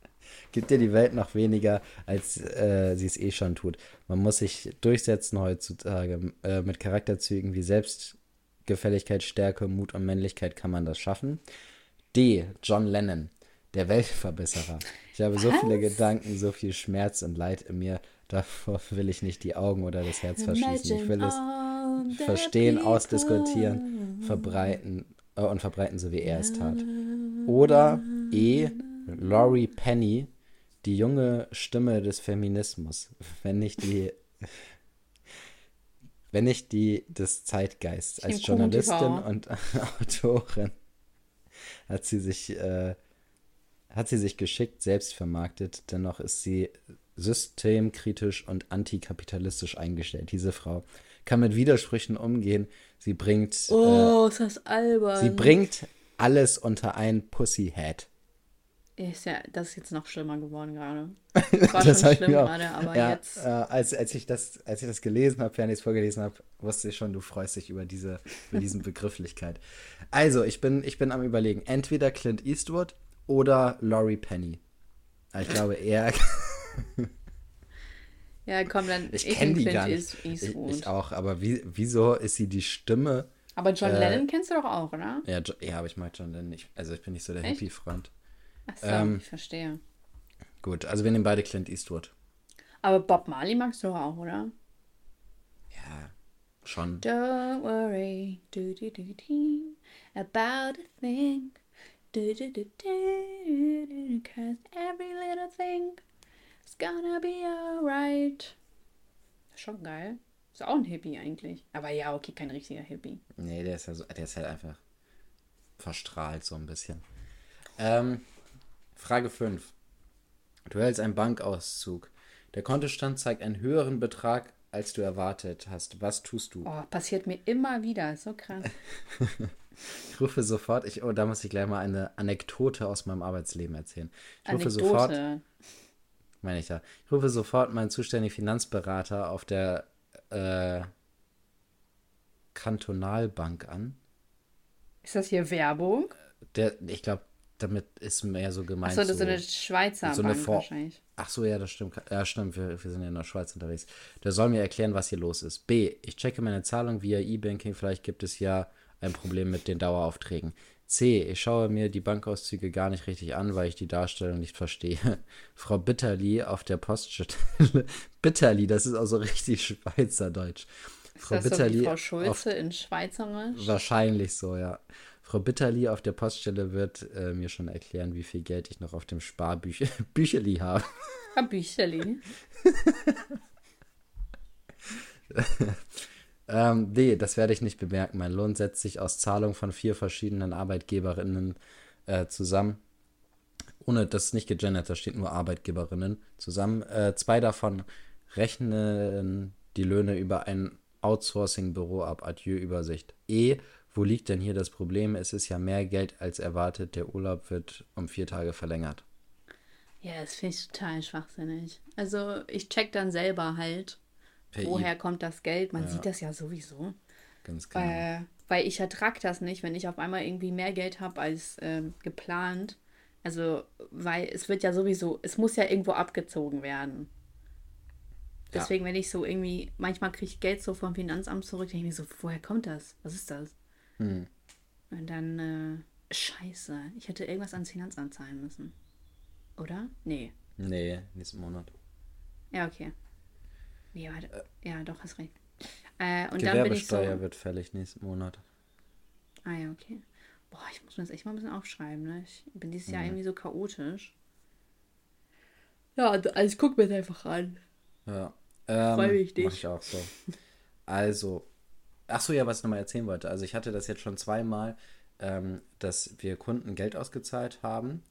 Gibt dir die Welt noch weniger, als äh, sie es eh schon tut. Man muss sich durchsetzen heutzutage. Äh, mit Charakterzügen wie Selbstgefälligkeit, Stärke, Mut und Männlichkeit kann man das schaffen. D. John Lennon, der Weltverbesserer. Ich habe so viele Gedanken, so viel Schmerz und Leid in mir. Davor [laughs] will ich nicht die Augen oder das Herz verschließen. Ich will es verstehen, ausdiskutieren, verbreiten äh, und verbreiten, so wie er es tat. Oder E. Laurie Penny, die junge Stimme des Feminismus, wenn nicht die [laughs] wenn nicht die des Zeitgeists. Als Journalistin Kuchen-TV. und [laughs] Autorin hat sie sich äh, hat sie sich geschickt selbst vermarktet, dennoch ist sie systemkritisch und antikapitalistisch eingestellt. Diese Frau kann mit Widersprüchen umgehen. Sie bringt, Oh, ist das albern. äh, sie bringt alles unter ein Pussyhead. Ist ja, das ist jetzt noch schlimmer geworden gerade. [laughs] War Das schon schlimm gerade, aber ja, jetzt. Äh, als, als, ich das, als ich das gelesen habe, während ich es vorgelesen habe, wusste ich schon, du freust dich über diese, über diesen [laughs] Begrifflichkeit. Also, ich bin, ich bin am überlegen, entweder Clint Eastwood oder Laurie Penny. Ich glaube eher, [laughs] [laughs] Ja, komm, dann. ich nehm kenne die Clint gar nicht. East- Ich, Eastwood. ich auch, aber wie, wieso ist sie die Stimme? aber John äh, Lennon kennst du doch auch, oder? Ja, ja aber ich mag John Lennon nicht. Also, ich bin nicht so der? Hippie-Freund. Achso, ähm, ich verstehe. Gut, also wir nehmen beide Clint Eastwood. Aber Bob Marley magst du doch auch, oder? Ja, schon. Don't worry do, do, do, do, about a thing. Do, do, do, do, do, Cause every little thing is gonna be alright. Schon geil. Ist auch ein Hippie eigentlich. Aber ja, okay, kein richtiger Hippie. Nee, der ist ja so, der ist halt einfach verstrahlt so ein bisschen. Ähm, Frage 5. Du hältst einen Bankauszug. Der Kontostand zeigt einen höheren Betrag, als du erwartet hast. Was tust du? Oh, passiert mir immer wieder. So krass. [laughs] Ich rufe sofort, ich, oh, da muss ich gleich mal eine Anekdote aus meinem Arbeitsleben erzählen. Ich rufe sofort, Anekdote. Meine ich ja, ich rufe sofort meinen zuständigen Finanzberater auf der äh, Kantonalbank an. Ist das hier Werbung? Der, ich glaube, damit ist mehr so gemeint. Achso, das ist so eine Schweizer so eine Bank wahrscheinlich. Ach so, ja, das stimmt. Ja, stimmt. Wir, wir sind ja in der Schweiz unterwegs. Der soll mir erklären, was hier los ist. B. Ich checke meine Zahlung via E-Banking. Vielleicht gibt es ja ein Problem mit den Daueraufträgen. C. Ich schaue mir die Bankauszüge gar nicht richtig an, weil ich die Darstellung nicht verstehe. [laughs] Frau Bitterli auf der Poststelle. [laughs] Bitterli, das ist auch so richtig Schweizerdeutsch. Ist Frau das so Bitterli wie Frau auf Schulze in Schweizerisch? Wahrscheinlich so, ja. Frau Bitterli auf der Poststelle wird äh, mir schon erklären, wie viel Geld ich noch auf dem Sparbücheli [laughs] habe. Bücherli. Ähm, D, das werde ich nicht bemerken. Mein Lohn setzt sich aus Zahlung von vier verschiedenen Arbeitgeberinnen äh, zusammen. Ohne, das ist nicht gegendert, da steht nur Arbeitgeberinnen zusammen. Äh, zwei davon rechnen die Löhne über ein Outsourcing-Büro ab. Adieu, Übersicht. E, wo liegt denn hier das Problem? Es ist ja mehr Geld als erwartet. Der Urlaub wird um vier Tage verlängert. Ja, das finde ich total schwachsinnig. Also ich check dann selber halt, Per woher E, kommt das Geld. Man sieht das ja sowieso. ganz genau. Äh, weil ich ertrag das nicht, wenn ich auf einmal irgendwie mehr Geld habe als ähm, geplant. Also, weil es wird ja sowieso, es muss ja irgendwo abgezogen werden. Ja. Deswegen, wenn ich so irgendwie, manchmal kriege ich Geld so vom Finanzamt zurück, denke ich mir so, woher kommt das? Was ist das? Hm. Und dann, äh, scheiße, ich hätte irgendwas ans Finanzamt zahlen müssen. Oder? Nee. Nee, nächsten Monat. Ja, okay. Nee, warte. Ja, doch, hast recht. Äh, und dann bin ich so. Gewerbesteuer wird fällig nächsten Monat. Ah ja, okay. Boah, ich muss mir das echt mal ein bisschen aufschreiben. Ne? Ich bin dieses Jahr Mhm. irgendwie so chaotisch. Ja, also ich guck mir das einfach an. Ja. Ähm, Freu mich Mach nicht. ich auch so. Also, ach so, ja, was ich nochmal erzählen wollte. Also, ich hatte das jetzt schon zweimal, ähm, dass wir Kunden Geld ausgezahlt haben.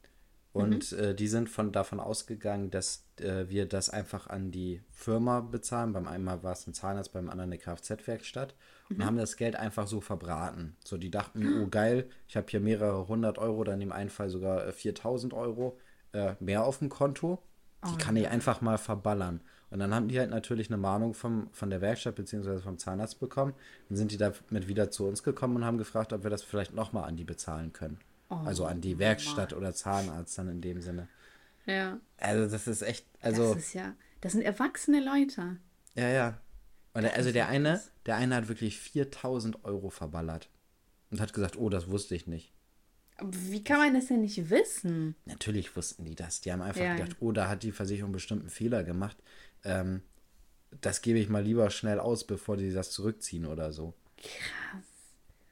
Und äh, die sind von, davon ausgegangen, dass äh, wir das einfach an die Firma bezahlen. Beim einen war es ein Zahnarzt, beim anderen eine Kfz-Werkstatt. Und haben das Geld einfach so verbraten. So, die dachten, oh geil, ich habe hier mehrere hundert Euro, in dem einen Fall sogar äh, 4000 Euro äh, mehr auf dem Konto. Die kann ich einfach mal verballern. Und dann haben die halt natürlich eine Mahnung vom, von der Werkstatt bzw. vom Zahnarzt bekommen. Dann sind die damit wieder zu uns gekommen und haben gefragt, ob wir das vielleicht nochmal an die bezahlen können. Also an die Werkstatt oder Zahnarzt dann in dem Sinne. Ja. Also das ist echt, also das ist ja. Das sind erwachsene Leute. ja, ja. Und der, also der eine, der eine hat wirklich 4000 Euro verballert und hat gesagt, oh, das wusste ich nicht. Aber wie kann man das denn nicht wissen? Natürlich wussten die das. Die haben einfach Ja. gedacht, oh, da hat die Versicherung bestimmt einen Fehler gemacht. Ähm, das gebe ich mal lieber schnell aus, bevor die das zurückziehen oder so. Krass.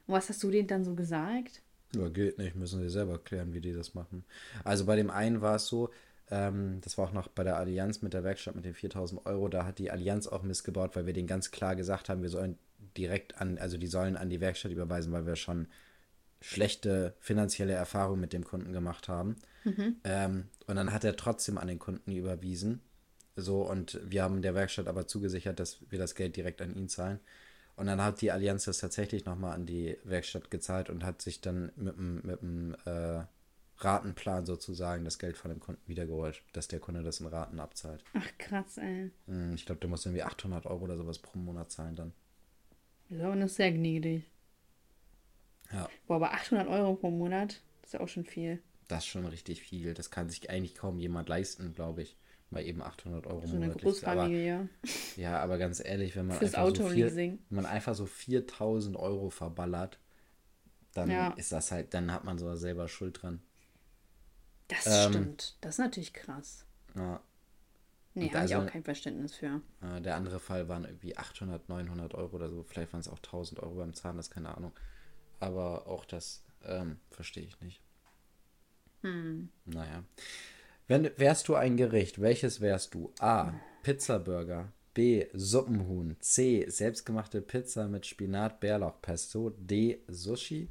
Und was hast du denen dann so gesagt? Ja, geht nicht, müssen sie selber klären, wie die das machen. Also bei dem einen war es so, ähm, das war auch noch bei der Allianz mit der Werkstatt mit den 4000 Euro, da hat die Allianz auch missgebaut, weil wir denen ganz klar gesagt haben, wir sollen direkt an, also die sollen an die Werkstatt überweisen, weil wir schon schlechte finanzielle Erfahrungen mit dem Kunden gemacht haben. Ähm, und dann hat er trotzdem an den Kunden überwiesen. So, und wir haben der Werkstatt aber zugesichert, dass wir das Geld direkt an ihn zahlen. Und dann hat die Allianz das tatsächlich nochmal an die Werkstatt gezahlt und hat sich dann mit einem mit dem, äh, Ratenplan sozusagen das Geld von dem Kunden wiedergeholt, dass der Kunde das in Raten abzahlt. Ach, krass, ey. Hm, Ich glaube, der muss irgendwie 800 Euro oder sowas pro Monat zahlen dann. Das ist aber noch sehr gnädig. Ja, Boah, aber 800 Euro pro Monat, das ist ja auch schon viel. das ist schon richtig viel. Das kann sich eigentlich kaum jemand leisten, glaube ich. Mal eben 800 Euro So eine monatlich. Aber, Großfamilie. [laughs] ja, aber ganz ehrlich, wenn man Fürs einfach so Autoleasing. wenn man einfach so 4000 Euro verballert, dann Ja. ist das halt, dann hat man so selber Schuld dran. Das Ähm, stimmt. Das ist natürlich krass. Ja. Nee, habe ich also- auch kein Verständnis für. Äh, Der andere Fall waren irgendwie 800, 900 Euro oder so. Vielleicht waren es auch 1000 Euro beim Zahnarzt, keine Ahnung. Aber auch das ähm, verstehe ich nicht. Naja. Wenn, wärst du ein Gericht, welches wärst du? A. Pizzaburger. B. Suppenhuhn. C. Selbstgemachte Pizza mit Spinat, Bärlauchpesto. D. Sushi.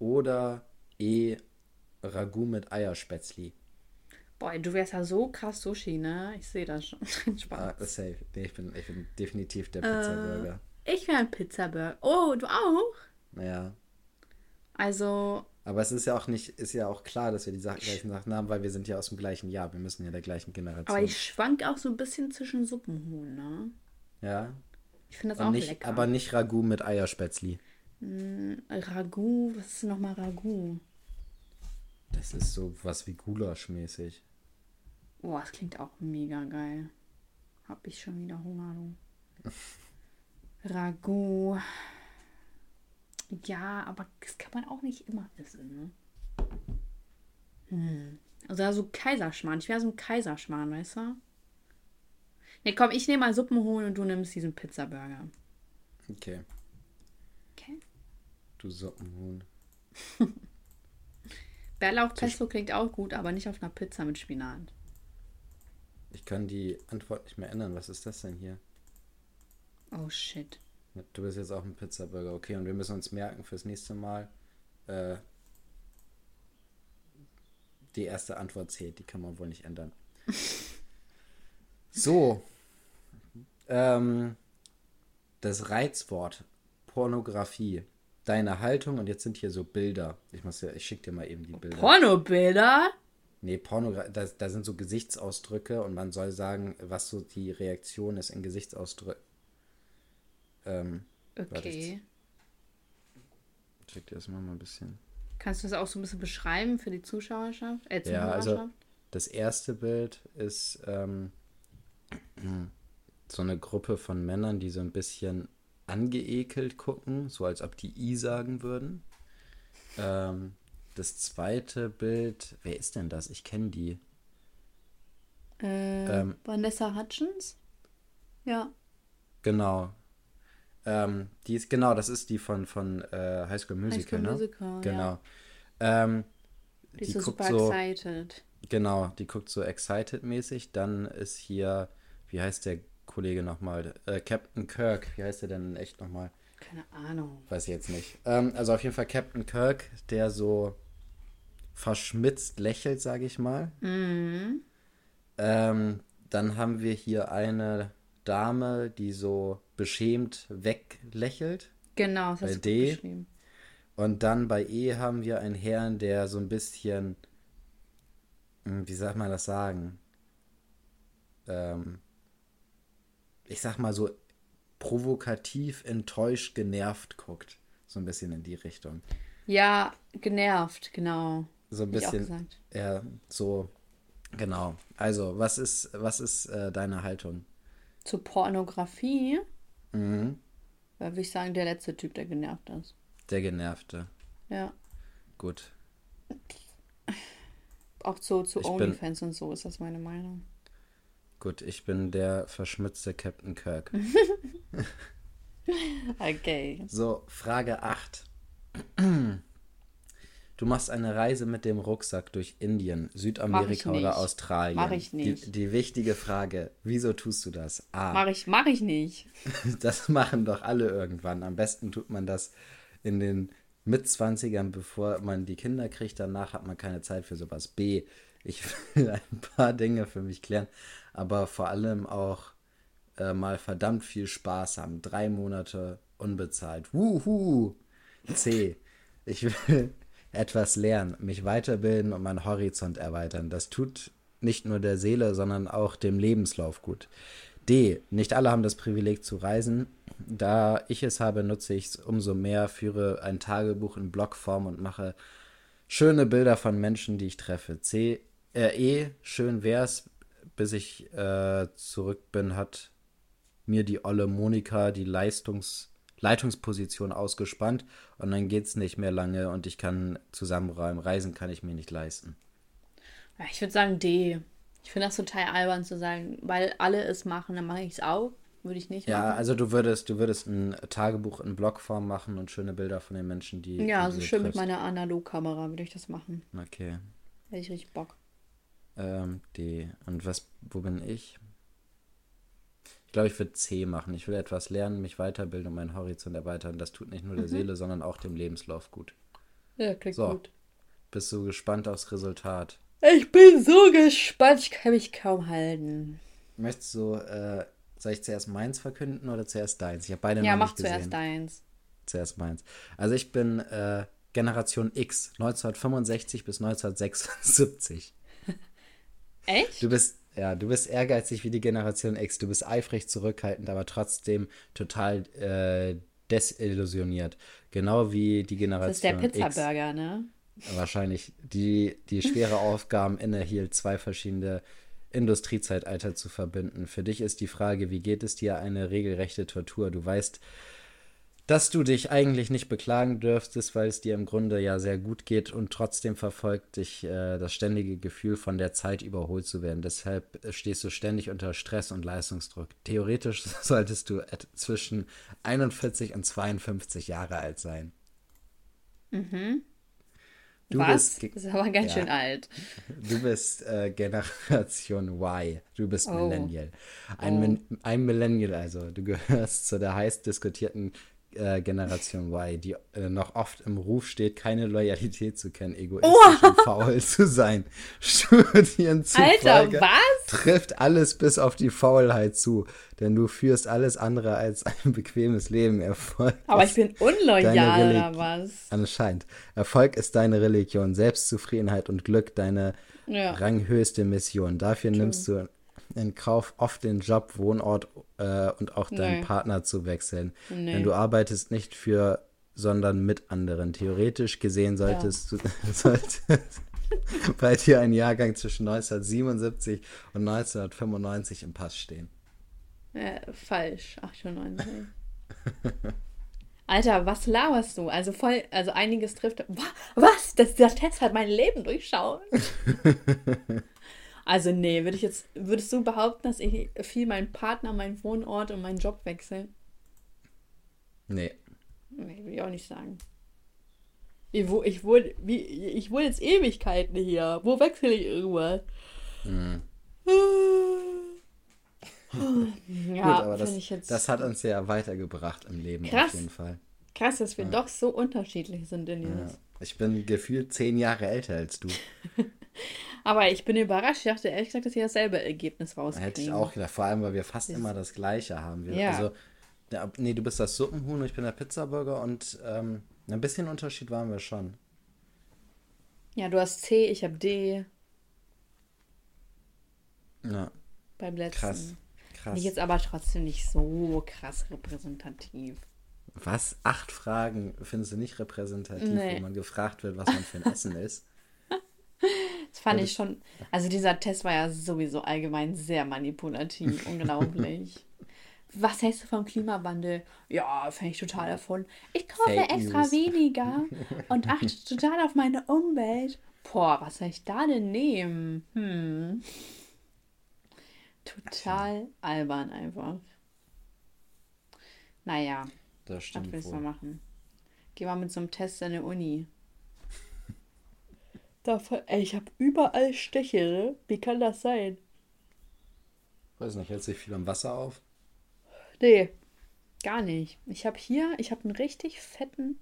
Oder E. Ragout mit Eierspätzli. Boah, du wärst ja so krass Sushi, ne? Ich sehe das schon. [laughs] Ah, Spaß. safe. Nee, ich bin, ich bin definitiv der Pizzaburger. Ich wäre ein Pizzaburger. Oh, du auch? Naja. Also, Aber es ist ja auch nicht, ist ja auch klar, dass wir die gleichen Sachen haben, weil wir sind ja aus dem gleichen Jahr. Wir müssen ja der gleichen Generation. aber ich schwank auch so ein bisschen zwischen Suppenhuhn, ne? ja. Ich finde das Und auch nicht, lecker. aber nicht Ragout mit Eierspätzli. Ragout, was ist nochmal Ragout? Das ist so was wie Gulasch-mäßig. Boah, das klingt auch mega geil. Hab ich schon wieder Hunger, du. [laughs] Ragout. Ja, aber das kann man auch nicht immer essen, ne? Hm. Also so Kaiserschmarrn. Ich wäre so ein Kaiserschmarrn, weißt du? Ne, komm, ich nehme mal Suppenhuhn und du nimmst diesen Pizzaburger. Okay. Okay. Du Suppenhuhn. [laughs] Bärlauchpesto klingt auch gut, aber nicht auf einer Pizza mit Spinat. Ich kann die Antwort nicht mehr ändern. Was ist das denn hier? Oh shit. Du bist jetzt auch ein Pizzaburger. Okay, und wir müssen uns merken fürs nächste Mal. Äh, die erste Antwort zählt. Die kann man wohl nicht ändern. [laughs] so. Ähm, das Reizwort Pornografie. Deine Haltung und jetzt sind hier so Bilder. Ich muss ja, ich schicke dir mal eben die Bilder. Pornobilder? Nee, Pornogra da, da sind so Gesichtsausdrücke und man soll sagen, was so die Reaktion ist in Gesichtsausdrücken. Ähm, Okay. ich schick dir das mal ein bisschen. Kannst du das auch so ein bisschen beschreiben für die Zuschauerschaft? Äh, Ja, also das erste Bild ist ähm, so eine Gruppe von Männern, die so ein bisschen angeekelt gucken, so als ob die I sagen würden. Ähm, das zweite Bild, wer ist denn das? Ich kenne die. Äh, ähm, Vanessa Hutchins? Ja. Genau. Ähm, die ist, genau, das ist die von, von äh, High School Musical, School ne? Musical, Genau. ja. Ähm, Die die ist so guckt super so, excited. genau, die guckt so excited-mäßig. Dann ist hier, wie heißt der Kollege nochmal? Äh, Captain Kirk. Wie heißt der denn echt nochmal? Keine Ahnung. Weiß ich jetzt nicht. Ähm, also auf jeden Fall Captain Kirk, der so verschmitzt lächelt, sage ich mal. Mhm. Ähm, dann haben wir hier eine Dame, die so beschämt weglächelt. Genau, das Bei hast D? beschrieben. Und dann bei E haben wir einen Herrn, der so ein bisschen, hm, wie soll man das sagen? Ähm, ich sag mal so provokativ, enttäuscht, genervt guckt. So ein bisschen in die Richtung. Ja, genervt, genau. So ein bisschen, ja, so, genau. Also, was ist, was ist äh, deine Haltung? Zur Pornografie Mhm. würde ich sagen, der letzte Typ, der genervt ist. Der Genervte. Ja. Gut. Auch zu, zu Ich bin- OnlyFans und so ist das meine Meinung. Gut, ich bin der verschmitzte Captain Kirk. [laughs] Okay. So, Frage 8. Du machst eine Reise mit dem Rucksack durch Indien, Südamerika oder. Australien. Mach ich nicht. Die, die wichtige Frage, wieso tust du das? A. Mach ich, mach ich nicht. [laughs] Das machen doch alle irgendwann. Am besten tut man das in den Mitzwanzigern, bevor man die Kinder kriegt. Danach hat man keine Zeit für sowas. B. Ich [laughs] will ein paar Dinge für mich klären, aber vor allem auch äh, mal verdammt viel Spaß haben. Drei Monate unbezahlt. Wuhu! C. Ich will etwas lernen, mich weiterbilden und meinen Horizont erweitern. Das tut nicht nur der Seele, sondern auch dem Lebenslauf gut. D. Nicht alle haben das Privileg zu reisen. Da ich es habe, nutze ich es umso mehr, führe ein Tagebuch in Blogform und mache schöne Bilder von Menschen, die ich treffe. C. Äh, e. Schön wär's, bis ich äh, zurück bin, hat mir die olle Monika die Leistungs Leitungsposition ausgespannt und dann geht's nicht mehr lange und ich kann zusammenräumen. Reisen kann ich mir nicht leisten. Ja, ich würde sagen D. Ich finde das total albern zu sagen, weil alle es machen, dann mache ich es auch. Würde ich nicht Ja, machen. also du würdest, du würdest ein Tagebuch in Blogform machen und schöne Bilder von den Menschen, die. Ja, die also schön mit triffst. meiner Analogkamera würde ich das machen. Okay. Hätte ich richtig Bock. Ähm, D. Und was, wo bin ich? Ich glaube, ich würde C machen. Ich will etwas lernen, mich weiterbilden und meinen Horizont erweitern. Das tut nicht nur der Seele, sondern auch dem Lebenslauf gut. Ja, klingt So. gut. Bist du gespannt aufs Resultat? Ich bin so gespannt, ich kann mich kaum halten. Möchtest du, äh, soll ich zuerst meins verkünden oder zuerst deins? Ich habe beide Ja, noch mach nicht gesehen. zuerst deins. Zuerst meins. Also ich bin äh, Generation X, 1965 bis 1976. [laughs] Echt? Du bist, ja, du bist ehrgeizig wie die Generation X. Du bist eifrig zurückhaltend, aber trotzdem total äh, desillusioniert. Genau wie die Generation Das ist der X. Pizzaburger, ne? Wahrscheinlich. Die, die schwere Aufgaben innehielt, zwei verschiedene Industriezeitalter zu verbinden. Für dich ist die Frage, wie geht es dir, eine regelrechte Tortur. Du weißt, dass du dich eigentlich nicht beklagen dürftest, weil es dir im Grunde ja sehr gut geht und trotzdem verfolgt dich äh, das ständige Gefühl, von der Zeit überholt zu werden. Deshalb äh, stehst du ständig unter Stress und Leistungsdruck. Theoretisch [laughs] solltest du zwischen 41 und 52 Jahre alt sein. Du Was? bist Das ist aber ganz Ja. schön alt. [laughs] Du bist äh, Generation Y. Du bist Oh. Millennial. Ein, Oh. Min ein Millennial also. Du gehörst zu der heiß diskutierten äh, Generation Y, die äh, noch oft im Ruf steht, keine Loyalität zu kennen, egoistisch und faul zu sein. [laughs] Studien zufolge Alter, was? trifft alles bis auf die Faulheit zu, denn du führst alles andere als ein bequemes Leben. Erfolg Aber ich bin unloyal oder was? Anscheinend. Erfolg ist deine Religion, Selbstzufriedenheit und Glück deine Ja. ranghöchste Mission. Dafür nimmst du in Kauf, oft den Job, Wohnort äh, und auch deinen Nee. Partner zu wechseln. Nee. Denn du arbeitest nicht für, sondern mit anderen. Theoretisch gesehen solltest du [laughs] sollte [laughs] bei dir ein Jahrgang zwischen 1977 und 1995 im Pass stehen. Äh, falsch. 98. [laughs] Alter, was laberst du? Also voll, also einiges trifft. Wa- Was? Das, der Test hat mein Leben durchschaut. Also nee, würde ich jetzt, würdest du behaupten, dass ich viel meinen Partner, meinen Wohnort und meinen Job wechsle? Nee. Nee, würde ich auch nicht sagen. Ich, wo, ich, wohne, wie, ich wohne jetzt Ewigkeiten hier. Wo wechsle ich irgendwas? Mhm. ja, Gut, aber das, ich jetzt das hat uns ja weitergebracht im Leben krass, auf jeden Fall. Krass, dass wir ja. doch so unterschiedlich sind in ja. Ich bin gefühlt zehn Jahre älter als du. [laughs] aber ich bin überrascht. Ich dachte ehrlich gesagt, dass wir dasselbe Ergebnis rauskriegen. Hätte ich auch gedacht. Vor allem, weil wir fast das immer das Gleiche haben. Wir, ja. Also, nee, du bist das Suppenhuhn und ich bin der Pizzaburger und ähm, ein bisschen Unterschied waren wir schon. Ja, du hast C, ich habe D. Ja. Beim letzten. Krass. Krass. Nicht jetzt aber trotzdem nicht so krass repräsentativ. Was? Acht Fragen findest du nicht repräsentativ, nee. wo man gefragt wird, was man für ein Essen ist? [laughs] Das fand ich schon. Also, dieser Test war ja sowieso allgemein sehr manipulativ. [laughs] Unglaublich. was hältst du vom Klimawandel? Ja, fände ich total davon. Ich kaufe Fake extra News. weniger [laughs] und achte total auf meine Umwelt. Boah, was soll ich da denn nehmen? Hm. Total albern einfach. Naja. Das stimmt. Was willst du machen? Geh mal mit so einem Test in der Uni. [laughs] Davon, ey, ich habe überall Stiche. Ne? Wie kann das sein? Weiß nicht, hält sich viel am Wasser auf? Nee, gar nicht. Ich habe hier, ich habe einen richtig fetten,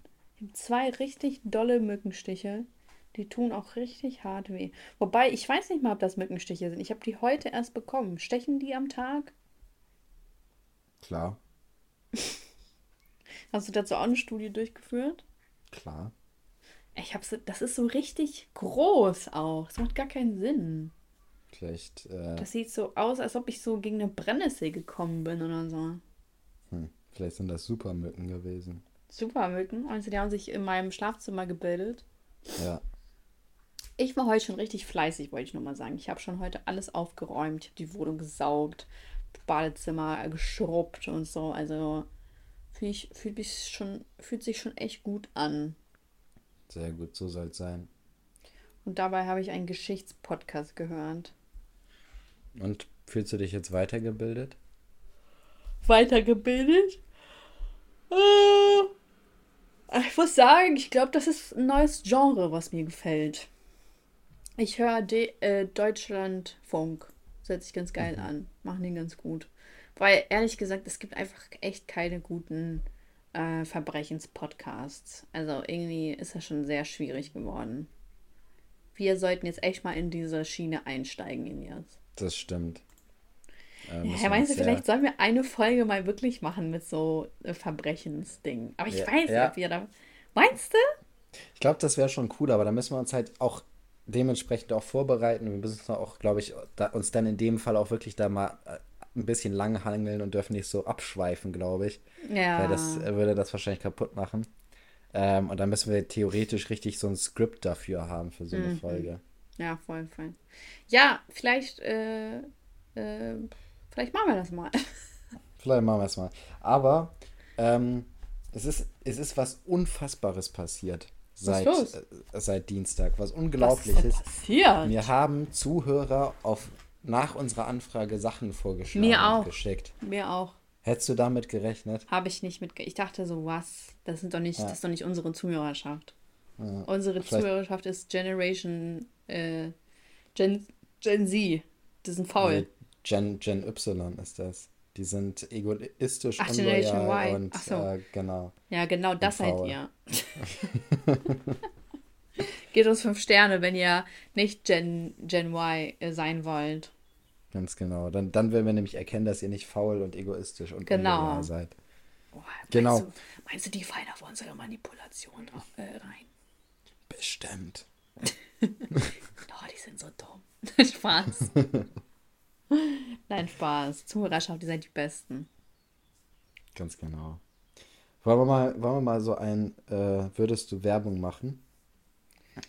zwei richtig dolle Mückenstiche. Die tun auch richtig hart weh. Wobei, ich weiß nicht mal, ob das Mückenstiche sind. Ich habe die heute erst bekommen. Stechen die am Tag? Klar. [laughs] Hast du dazu auch eine Studie durchgeführt? Klar. Ich habe so, das ist so richtig groß auch. Das macht gar keinen Sinn. Vielleicht. Äh, das sieht so aus, als ob ich so gegen eine Brennnessel gekommen bin oder so. Hm, vielleicht sind das Supermücken gewesen. Supermücken? Also die haben sich in meinem Schlafzimmer gebildet. Ja. Ich war heute schon richtig fleißig, wollte ich nur mal sagen. Ich habe schon heute alles aufgeräumt. Ich habe die Wohnung gesaugt, Badezimmer geschrubbt und so. Also ich, fühlt, mich schon, fühlt sich schon echt gut an. Sehr gut, so soll es sein. Und dabei habe ich einen Geschichtspodcast gehört. Und fühlst du dich jetzt weitergebildet? Weitergebildet? Äh, ich muss sagen, ich glaube, das ist ein neues Genre, was mir gefällt. Ich höre äh, Deutschlandfunk. Setzt sich ganz geil mhm. an. Machen den ganz gut. Weil ehrlich gesagt, es gibt einfach echt keine guten äh, Verbrechenspodcasts. Also irgendwie ist das schon sehr schwierig geworden. Wir sollten jetzt echt mal in diese Schiene einsteigen, Elias. Das stimmt. Äh, ja, meinst du, vielleicht sollen wir eine Folge mal wirklich machen mit so äh, Verbrechensdingen? Aber ich ja, weiß ja. ob wir da. Meinst du? Ich glaube, das wäre schon cool, aber da müssen wir uns halt auch dementsprechend auch vorbereiten. Wir müssen auch, glaube ich, da, uns dann in dem Fall auch wirklich da mal äh, ein bisschen lang hangeln und dürfen nicht so abschweifen, glaube ich. Ja. Weil das äh, würde das wahrscheinlich kaputt machen. Ähm, und dann müssen wir theoretisch richtig so ein Skript dafür haben für so eine mhm. Folge. Ja, voll, voll. Ja, vielleicht, äh, äh, vielleicht machen wir das mal. [laughs] vielleicht machen wir es mal. Aber ähm, es, ist, es ist was Unfassbares passiert seit, äh, seit Dienstag. Was Unglaubliches. Was ist passiert? Wir haben Zuhörer auf nach unserer Anfrage Sachen vorgeschlagen Mir auch. und geschickt. Mir auch. Hättest du damit gerechnet? Habe ich nicht mit. Ich dachte so, was? Das sind doch nicht, ja. das ist doch nicht unsere Zuhörerschaft. Ja. Unsere Vielleicht. Zuhörerschaft ist Generation äh, Gen, Gen Z. Die sind faul. Nee, Gen, Gen Y ist das. Die sind egoistisch Ach, Generation Y. und Ach so. äh, genau. Ja, genau das seid ihr. [laughs] [laughs] Gebt uns fünf Sterne, wenn ihr nicht Gen, Gen Y äh, sein wollt. Ganz genau. Dann, dann werden wir nämlich erkennen, dass ihr nicht faul und egoistisch und genau. seid. Oh, genau. Meinst du, meinst du, die fallen auf unsere Manipulation äh, rein? Bestimmt. [laughs] oh, die sind so dumm. [laughs] Spaß. [laughs] Nein, Spaß. Zuhörerschaft, ihr seid die Besten. Ganz genau. Wollen wir mal, wollen wir mal so ein, äh, würdest du Werbung machen?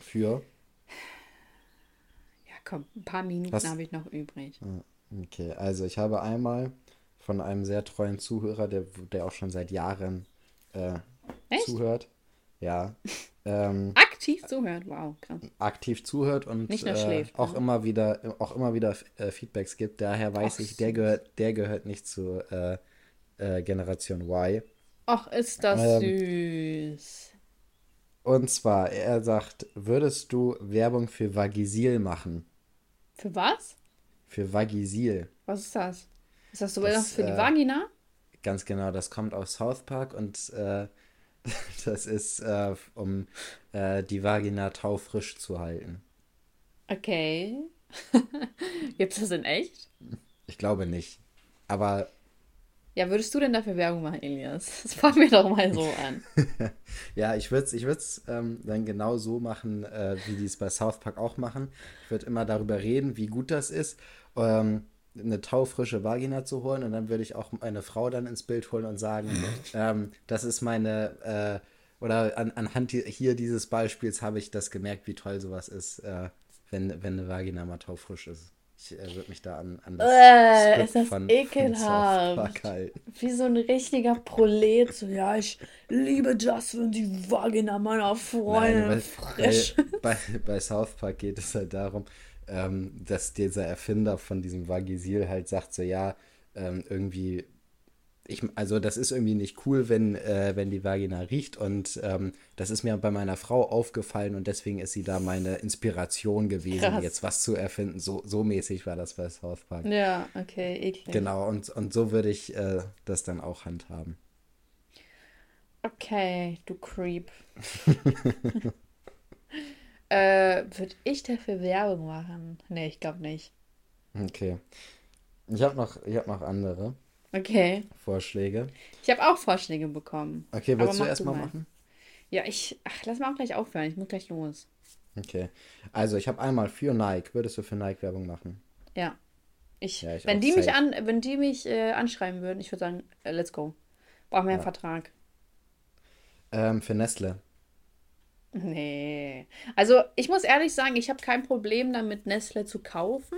Für? Ja, komm, ein paar Minuten habe ich noch übrig. Ah, okay, also ich habe einmal von einem sehr treuen Zuhörer, der, der auch schon seit Jahren äh, zuhört. Ja. [laughs] Ähm, aktiv zuhört, wow, krass. Aktiv zuhört und Nicht nur schläft, äh, auch, ne? immer wieder, auch immer wieder äh, Feedbacks gibt. Daher weiß Ach, ich, der gehört, der gehört nicht zu äh, äh, Generation Y. Ach, ist das ähm, süß. Und zwar, er sagt, würdest du Werbung für Vagisil machen? Für was? Für Vagisil. Was ist das? Ist das so das, für die äh, Vagina? Ganz genau, das kommt aus South Park und äh, [laughs] das ist, äh, um äh, die Vagina taufrisch zu halten. Okay. [laughs] Gibt es das in echt? Ich glaube nicht. Aber. Ja, würdest du denn dafür Werbung machen, Elias? [laughs] Das fangen wir doch mal so [laughs] an. ja, ich würde es ich ähm, dann genau so machen, äh, wie die es bei South Park auch machen. Ich würde immer darüber reden, wie gut das ist, ähm, eine taufrische Vagina zu holen. Und dann würde ich auch eine Frau dann ins Bild holen und sagen, [laughs] ähm, das ist meine. Äh, oder an, anhand hier dieses Beispiels habe ich das gemerkt, wie toll sowas ist, äh, wenn, wenn eine Vagina mal taufrisch ist. Ich äh, würde mich da an, an das äh, ist das von, ekelhaft. Von Wie so ein richtiger Prolet. So, ja, ich liebe das, wenn die Vagina meiner Freundin Nein, frisch bei, bei, bei, South Park geht es halt darum, ähm, dass dieser Erfinder von diesem Vagisil halt sagt, so ja, ähm, irgendwie ich, also das ist irgendwie nicht cool, wenn, äh, wenn die Vagina riecht und ähm, das ist mir bei meiner Frau aufgefallen und deswegen ist sie da meine Inspiration gewesen, Krass. jetzt was zu erfinden. So, so mäßig war das bei South Park. Ja, okay, eklig. Genau, und, und so würde ich äh, das dann auch handhaben. Okay, du Creep. [laughs] äh, würde ich dafür Werbung machen? Nee, ich glaube nicht. Okay. Ich habe noch, hab noch andere. Okay. Vorschläge. Ich habe auch Vorschläge bekommen. Okay, willst du erstmal machen? Ja, ich. Ach, lass mal auch gleich aufhören. Ich muss gleich los. Okay. Also, ich habe einmal für Nike. Würdest du für Nike Werbung machen? Ja. Ich, ja, ich wenn, die mich an, wenn die mich äh, anschreiben würden, ich würde sagen, äh, let's go. Brauchen wir ja. einen Vertrag. Ähm, für Nestle. Nee. Also, ich muss ehrlich sagen, ich habe kein Problem damit, Nestle zu kaufen.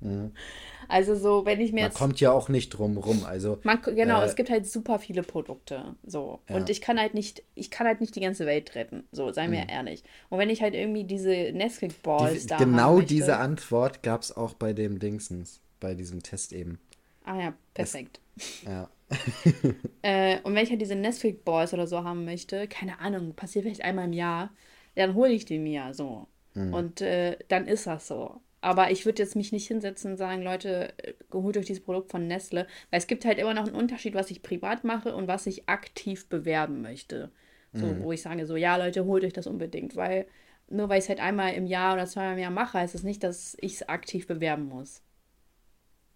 mhm. [laughs] Also so, wenn ich mir man jetzt. kommt ja auch nicht drum rum. Also, man, genau, äh, es gibt halt super viele Produkte. So. Ja. Und ich kann halt nicht, ich kann halt nicht die ganze Welt retten. So, sei mir mhm. ehrlich. Und wenn ich halt irgendwie diese Nesquik Balls die, da Genau diese Antwort gab es auch bei dem Dingsens, bei diesem Test eben. Ah ja, perfekt. Es, ja. [laughs] [laughs] äh, und wenn ich halt diese Nesquik Balls oder so haben möchte, keine Ahnung, passiert vielleicht einmal im Jahr, dann hole ich die mir so. Mhm. Und äh, dann ist das so. Aber ich würde jetzt mich nicht hinsetzen und sagen, Leute, äh, holt euch dieses Produkt von Nestle. Weil es gibt halt immer noch einen Unterschied, was ich privat mache und was ich aktiv bewerben möchte. So, mhm. wo ich sage, so, ja, Leute, holt euch das unbedingt. Weil nur weil ich es halt einmal im Jahr oder zweimal im Jahr mache, heißt es das nicht, dass ich es aktiv bewerben muss.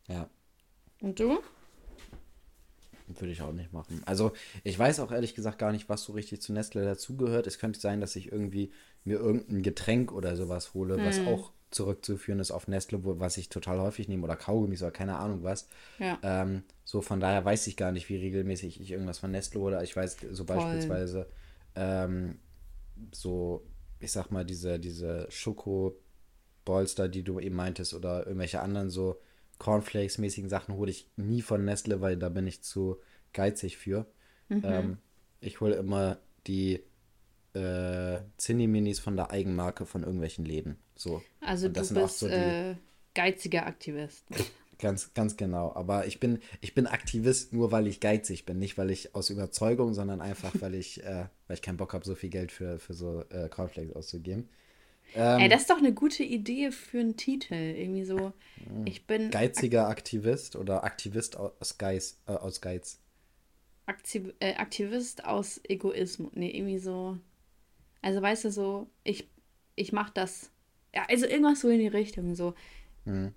Ja. Und du? Würde ich auch nicht machen. Also, ich weiß auch ehrlich gesagt gar nicht, was so richtig zu Nestle dazugehört. Es könnte sein, dass ich irgendwie mir irgendein Getränk oder sowas hole, hm. was auch zurückzuführen ist auf Nestle, wo, was ich total häufig nehme oder Kaugummis oder keine Ahnung was. Ja. Ähm, so von daher weiß ich gar nicht, wie regelmäßig ich irgendwas von Nestle oder ich weiß so Voll. beispielsweise ähm, so, ich sag mal, diese, diese Schoko-Bolster, die du eben meintest oder irgendwelche anderen so Cornflakes-mäßigen Sachen hole ich nie von Nestle, weil da bin ich zu geizig für. Mhm. Ähm, ich hole immer die äh, Zinni-Minis von der Eigenmarke von irgendwelchen Läden. So. Also du bist so die, äh, geiziger Aktivist. [laughs] Ganz, ganz genau. Aber ich bin, ich bin Aktivist nur, weil ich geizig bin. Nicht, weil ich aus Überzeugung, sondern einfach, weil ich, äh, weil ich keinen Bock habe, so viel Geld für, für so äh, Cornflakes auszugeben. Ähm, Ey, das ist doch eine gute Idee für einen Titel. Irgendwie so, ich bin. Geiziger Aktivist oder Aktivist aus Geiz. Äh, aus Geiz. Aktiv äh, Aktivist aus Egoismus. Nee, irgendwie so. Also weißt du so, ich, ich mach das. Ja, also irgendwas so in die Richtung, so. Mhm.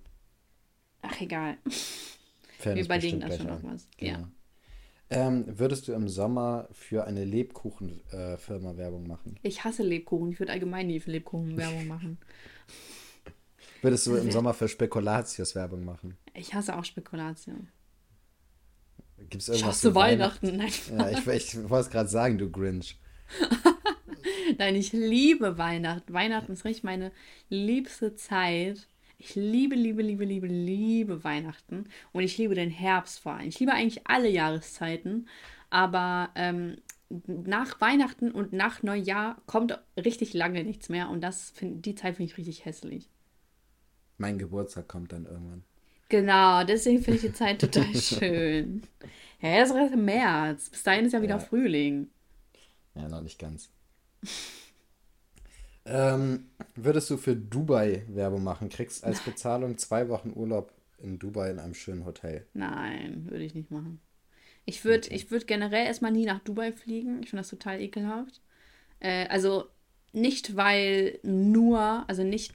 Ach, egal. Wir überlegen das schon noch was. Genau. Ja. Ähm, würdest du im Sommer für eine Lebkuchenfirma äh, Werbung machen? Ich hasse Lebkuchen. Ich würde allgemein nie für Lebkuchen Werbung machen. [laughs] würdest du im [laughs] Sommer für Spekulatius Werbung machen? Ich hasse auch Spekulatius. Gibt's irgendwas ich hasse Weihnachten. Weihnachten. Nein. Ja, ich, ich wollte es gerade sagen, du Grinch. [laughs] [laughs] Nein, ich liebe Weihnachten. Weihnachten ist richtig meine liebste Zeit. Ich liebe, liebe, liebe, liebe, liebe Weihnachten. Und ich liebe den Herbst vor allem. Ich liebe eigentlich alle Jahreszeiten. Aber ähm, nach Weihnachten und nach Neujahr kommt richtig lange nichts mehr. Und das find, die Zeit finde ich richtig hässlich. Mein Geburtstag kommt dann irgendwann. Genau, deswegen finde ich die Zeit total [laughs] schön. Ja, das ist im März. Bis dahin ist ja wieder ja. Frühling. Ja, noch nicht ganz. [laughs] Ähm, würdest du für Dubai Werbung machen? Kriegst als Bezahlung zwei Wochen Urlaub in Dubai in einem schönen Hotel. Nein, würde ich nicht machen. Ich würde okay. würd generell erstmal nie nach Dubai fliegen. Ich finde das total ekelhaft. Äh, also nicht, weil nur, also nicht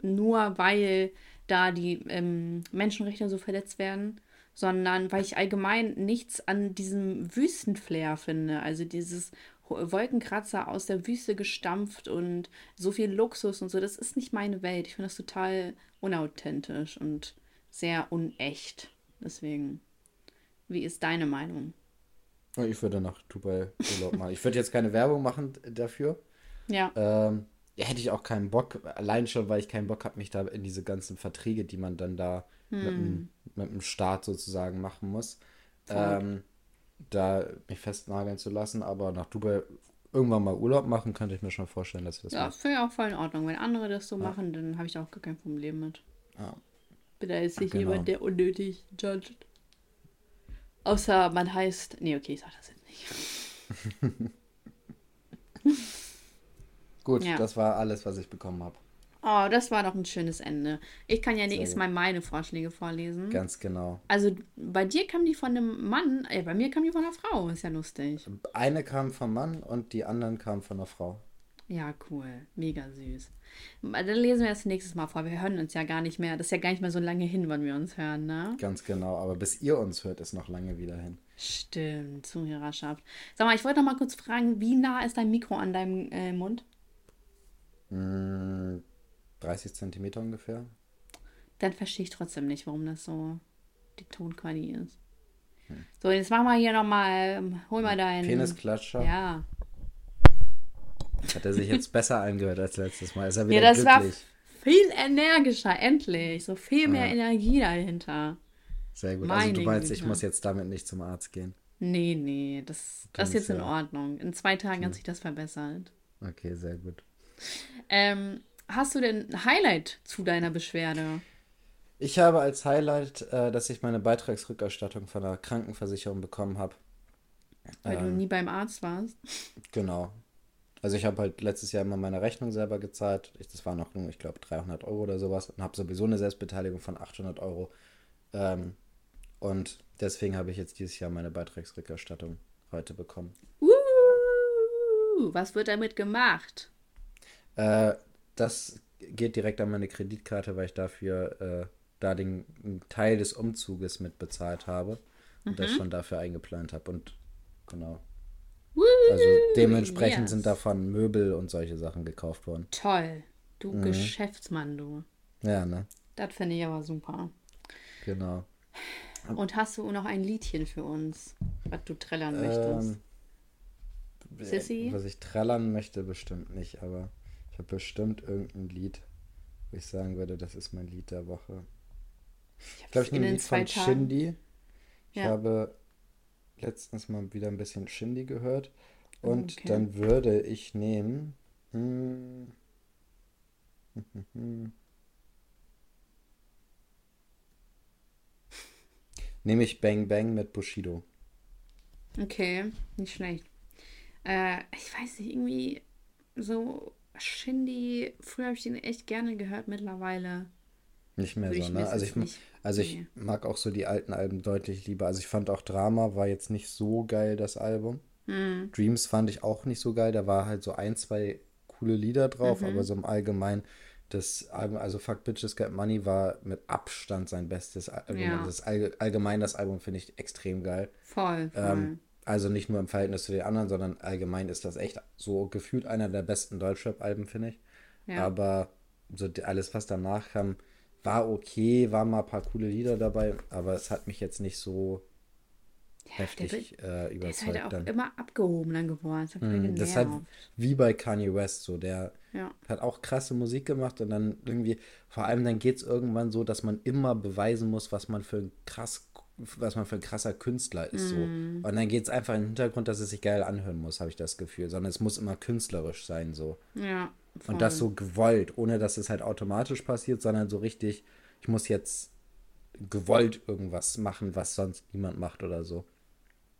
nur, weil da die ähm, Menschenrechte so verletzt werden, sondern weil ich allgemein nichts an diesem Wüstenflair finde. Also dieses Wolkenkratzer aus der Wüste gestampft und so viel Luxus und so, das ist nicht meine Welt. Ich finde das total unauthentisch und sehr unecht. Deswegen, wie ist deine Meinung? Ich würde nach Dubai Urlaub machen. Ich würde jetzt keine Werbung machen dafür. Ja. Ähm, hätte ich auch keinen Bock, allein schon, weil ich keinen Bock habe, mich da in diese ganzen Verträge, die man dann da hm. mit, dem, mit dem Staat sozusagen machen muss, ähm, da mich festnageln zu lassen. Aber nach Dubai irgendwann mal Urlaub machen, könnte ich mir schon vorstellen, dass wir das Ja, finde ich auch voll in Ordnung. Wenn andere das so ja. machen, dann habe ich auch gar kein Problem mit. Ja. Bin da jetzt nicht genau. jemand, der unnötig judgt. Außer man heißt. Nee, okay, ich sag das jetzt nicht. [laughs] Gut, ja. das war alles, was ich bekommen habe. Oh, das war doch ein schönes Ende. Ich kann ja nächstes Mal meine Vorschläge vorlesen. Ganz genau. Also bei dir kam die von einem Mann, äh, bei mir kam die von einer Frau. Ist ja lustig. Eine kam vom Mann und die anderen kamen von einer Frau. Ja, cool. Mega süß. Dann lesen wir das nächstes Mal vor. Wir hören uns ja gar nicht mehr. Das ist ja gar nicht mehr so lange hin, wann wir uns hören, ne? Ganz genau. Aber bis ihr uns hört, ist noch lange wieder hin. Stimmt, Zuhörerschaft. Sag mal, ich wollte noch mal kurz fragen, wie nah ist dein Mikro an deinem äh, Mund? 30 hm, Zentimeter ungefähr. Dann verstehe ich trotzdem nicht, warum das so die Tonqualität ist. Hm. So, jetzt machen wir hier nochmal, hol mal deinen... Penisklatscher. Ja. Hat er sich jetzt [laughs] besser angehört als letztes Mal? Ist er wieder ja, das glücklich? war viel energischer, endlich. So viel mehr ja. Energie dahinter. Sehr gut. Meine also du meinst, ich muss jetzt damit nicht zum Arzt gehen? Nee, nee, das, das ist jetzt ja. in Ordnung. In zwei Tagen okay. hat sich das verbessert. Okay, sehr gut. Ähm, hast du denn ein Highlight zu deiner Beschwerde? Ich habe als Highlight, äh, dass ich meine Beitragsrückerstattung von der Krankenversicherung bekommen habe. Weil ähm, du nie beim Arzt warst. Genau. Also ich habe halt letztes Jahr immer meine Rechnung selber gezahlt. Ich, das war noch, ich glaube, 300 Euro oder sowas. Und habe sowieso eine Selbstbeteiligung von 800 Euro. Ähm, und deswegen habe ich jetzt dieses Jahr meine Beitragsrückerstattung heute bekommen. Uh, was wird damit gemacht? Äh, das geht direkt an meine Kreditkarte, weil ich dafür äh, da den Teil des Umzuges mit bezahlt habe und mhm. das schon dafür eingeplant habe. Und genau. Also dementsprechend yes. sind davon Möbel und solche Sachen gekauft worden. Toll. Du mhm. Geschäftsmann, du. Ja, ne? Das finde ich aber super. Genau. Und hast du noch ein Liedchen für uns, was du trällern ähm, möchtest? Sissy? Was ich trällern möchte, bestimmt nicht, aber habe bestimmt irgendein Lied, wo ich sagen würde, das ist mein Lied der Woche. Ich glaube, ich nehme ein Lied von Tagen. Shindy. Ich ja. habe letztens mal wieder ein bisschen Shindy gehört. Und okay. dann würde ich nehmen. Hm, [laughs] Nehme ich Bang Bang mit Bushido. Okay, nicht schlecht. Äh, ich weiß nicht, irgendwie so Shindy, früher habe ich den echt gerne gehört, mittlerweile. Nicht mehr so, ne? Also ich, nicht, also ich nee. mag auch so die alten Alben deutlich lieber. Also ich fand auch Drama war jetzt nicht so geil, das Album. Mhm. Dreams fand ich auch nicht so geil. Da war halt so ein, zwei coole Lieder drauf, mhm. aber so im Allgemeinen das Album, also Fuck Bitches Get Money war mit Abstand sein bestes Album. Ja. Das All, allgemein das Album finde ich extrem geil. Voll, voll. Ähm, also nicht nur im Verhältnis zu den anderen, sondern allgemein ist das echt so gefühlt einer der besten Deutschrap-Alben, finde ich. Ja. Aber so alles, was danach kam, war okay, waren mal ein paar coole Lieder dabei, aber es hat mich jetzt nicht so ja, heftig der, äh, überzeugt. Der ist halt auch dann. immer abgehobener geworden. Das, mm, das ist halt wie bei Kanye West so. Der ja. hat auch krasse Musik gemacht und dann irgendwie, vor allem dann geht es irgendwann so, dass man immer beweisen muss, was man für ein krass was man für ein krasser Künstler ist. Mm. So. Und dann geht es einfach im Hintergrund, dass es sich geil anhören muss, habe ich das Gefühl. Sondern es muss immer künstlerisch sein. so. Ja. Voll. Und das so gewollt, ohne dass es halt automatisch passiert, sondern so richtig, ich muss jetzt gewollt irgendwas machen, was sonst niemand macht oder so.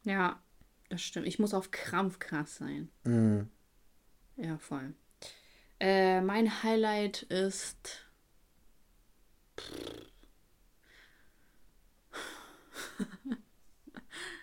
Ja, das stimmt. Ich muss auf Krampf krass sein. Mhm. Ja, voll. Äh, mein Highlight ist.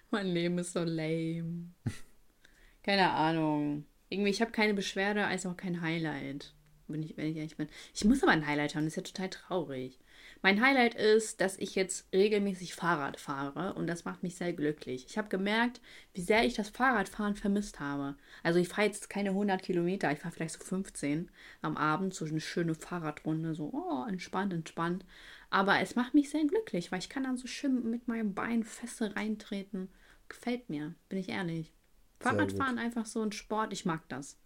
[laughs] mein Leben ist so lame. [laughs] Keine Ahnung. Irgendwie, ich habe keine Beschwerde, als auch kein Highlight. Wenn ich, wenn ich ehrlich bin. Ich muss aber ein Highlight haben, das ist ja total traurig. Mein Highlight ist, dass ich jetzt regelmäßig Fahrrad fahre und das macht mich sehr glücklich. Ich habe gemerkt, wie sehr ich das Fahrradfahren vermisst habe. Also ich fahre jetzt keine 100 Kilometer, ich fahre vielleicht so 15 am Abend, so eine schöne Fahrradrunde, so oh, entspannt, entspannt. Aber es macht mich sehr glücklich, weil ich kann dann so schön mit meinem Bein feste reintreten. Gefällt mir, bin ich ehrlich. Fahrradfahren einfach so ein Sport, ich mag das.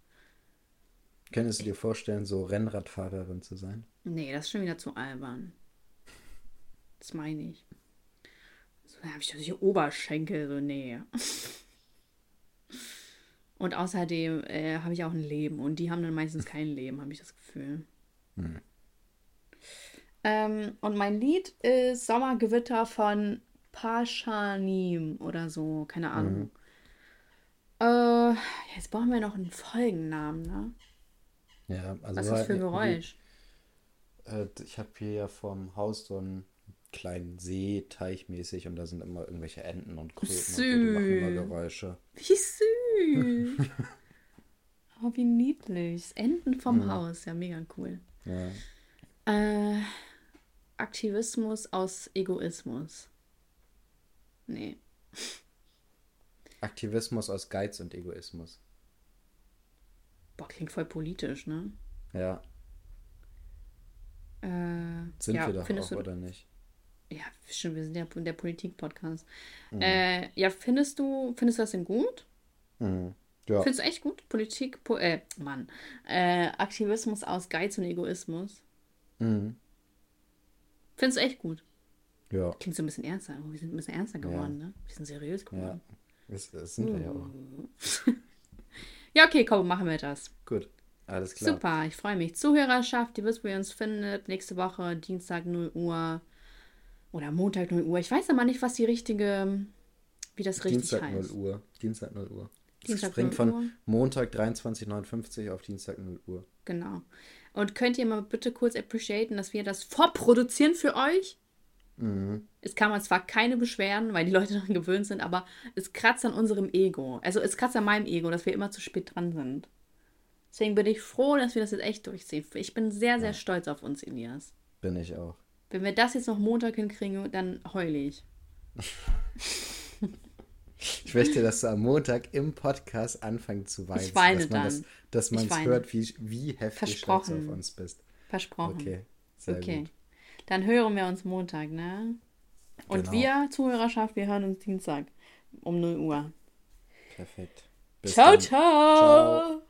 Könntest du dir vorstellen, so Rennradfahrerin zu sein? Nee, das ist schon wieder zu albern. Das meine ich. So, da habe ich solche Oberschenkel, so, nee. Und außerdem äh, habe ich auch ein Leben und die haben dann meistens kein Leben, habe ich das Gefühl. Hm. Ähm, und mein Lied ist Sommergewitter von Paschanim oder so, keine Ahnung. Mhm. Äh, jetzt brauchen wir noch einen Folgennamen, ne? Ja, also. Was ist das für ein Geräusch? Äh, ich habe hier ja vom Haus so einen kleinen See, teichmäßig, und da sind immer irgendwelche Enten und Kröten süß. und so, die machen immer Geräusche. Wie süß! [laughs] oh, wie niedlich. Enten vom mhm. Haus, ja, mega cool. Ja. Äh, Aktivismus aus Egoismus. Nee. Aktivismus aus Geiz und Egoismus. Boah, klingt voll politisch, ne? Ja. Äh, sind ja, wir doch auch, du, oder nicht? Ja, schon, wir sind ja der Politik-Podcast. Mhm. Äh, ja, findest du, findest du das denn gut? Mhm. Ja. Findest du echt gut? Politik, po äh, Mann. Äh, Aktivismus aus Geiz und Egoismus. Mhm. Findest du echt gut? Ja. Klingt so ein bisschen ernster. Wir sind ein bisschen ernster geworden, ja. ne? Wir sind seriös geworden. Ja, das, das sind wir ja auch. [laughs] ja, okay, komm, machen wir das. Gut. Alles klar. Super, ich freue mich. Zuhörerschaft, ihr wisst, wo ihr uns findet. Nächste Woche, Dienstag 0 Uhr. Oder Montag 0 Uhr. Ich weiß aber nicht, was die richtige, wie das richtig Dienstag heißt. Dienstag 0 Uhr. Dienstag 0 Uhr. Dienstag das springt von Montag 23.59 auf Dienstag 0 Uhr. Genau. Und könnt ihr mal bitte kurz appreciaten, dass wir das vorproduzieren für euch? Mhm. Es kann man zwar keine beschweren, weil die Leute [laughs] daran gewöhnt sind, aber es kratzt an unserem Ego. Also es kratzt an meinem Ego, dass wir immer zu spät dran sind. Deswegen bin ich froh, dass wir das jetzt echt durchziehen. Ich bin sehr, sehr ja. stolz auf uns, Elias. Bin ich auch. Wenn wir das jetzt noch Montag hinkriegen, dann heule ich. [laughs] Ich möchte, dass du am Montag im Podcast anfangen zu weinen. Ich weine dass man dann. Das, dass man es hört, wie, wie heftig stolz auf uns bist. Versprochen. Okay, sehr okay. gut. Dann hören wir uns Montag, ne? Und genau. wir, Zuhörerschaft, wir hören uns Dienstag um 0 Uhr. Perfekt. Bis ciao, dann. ciao. ciao.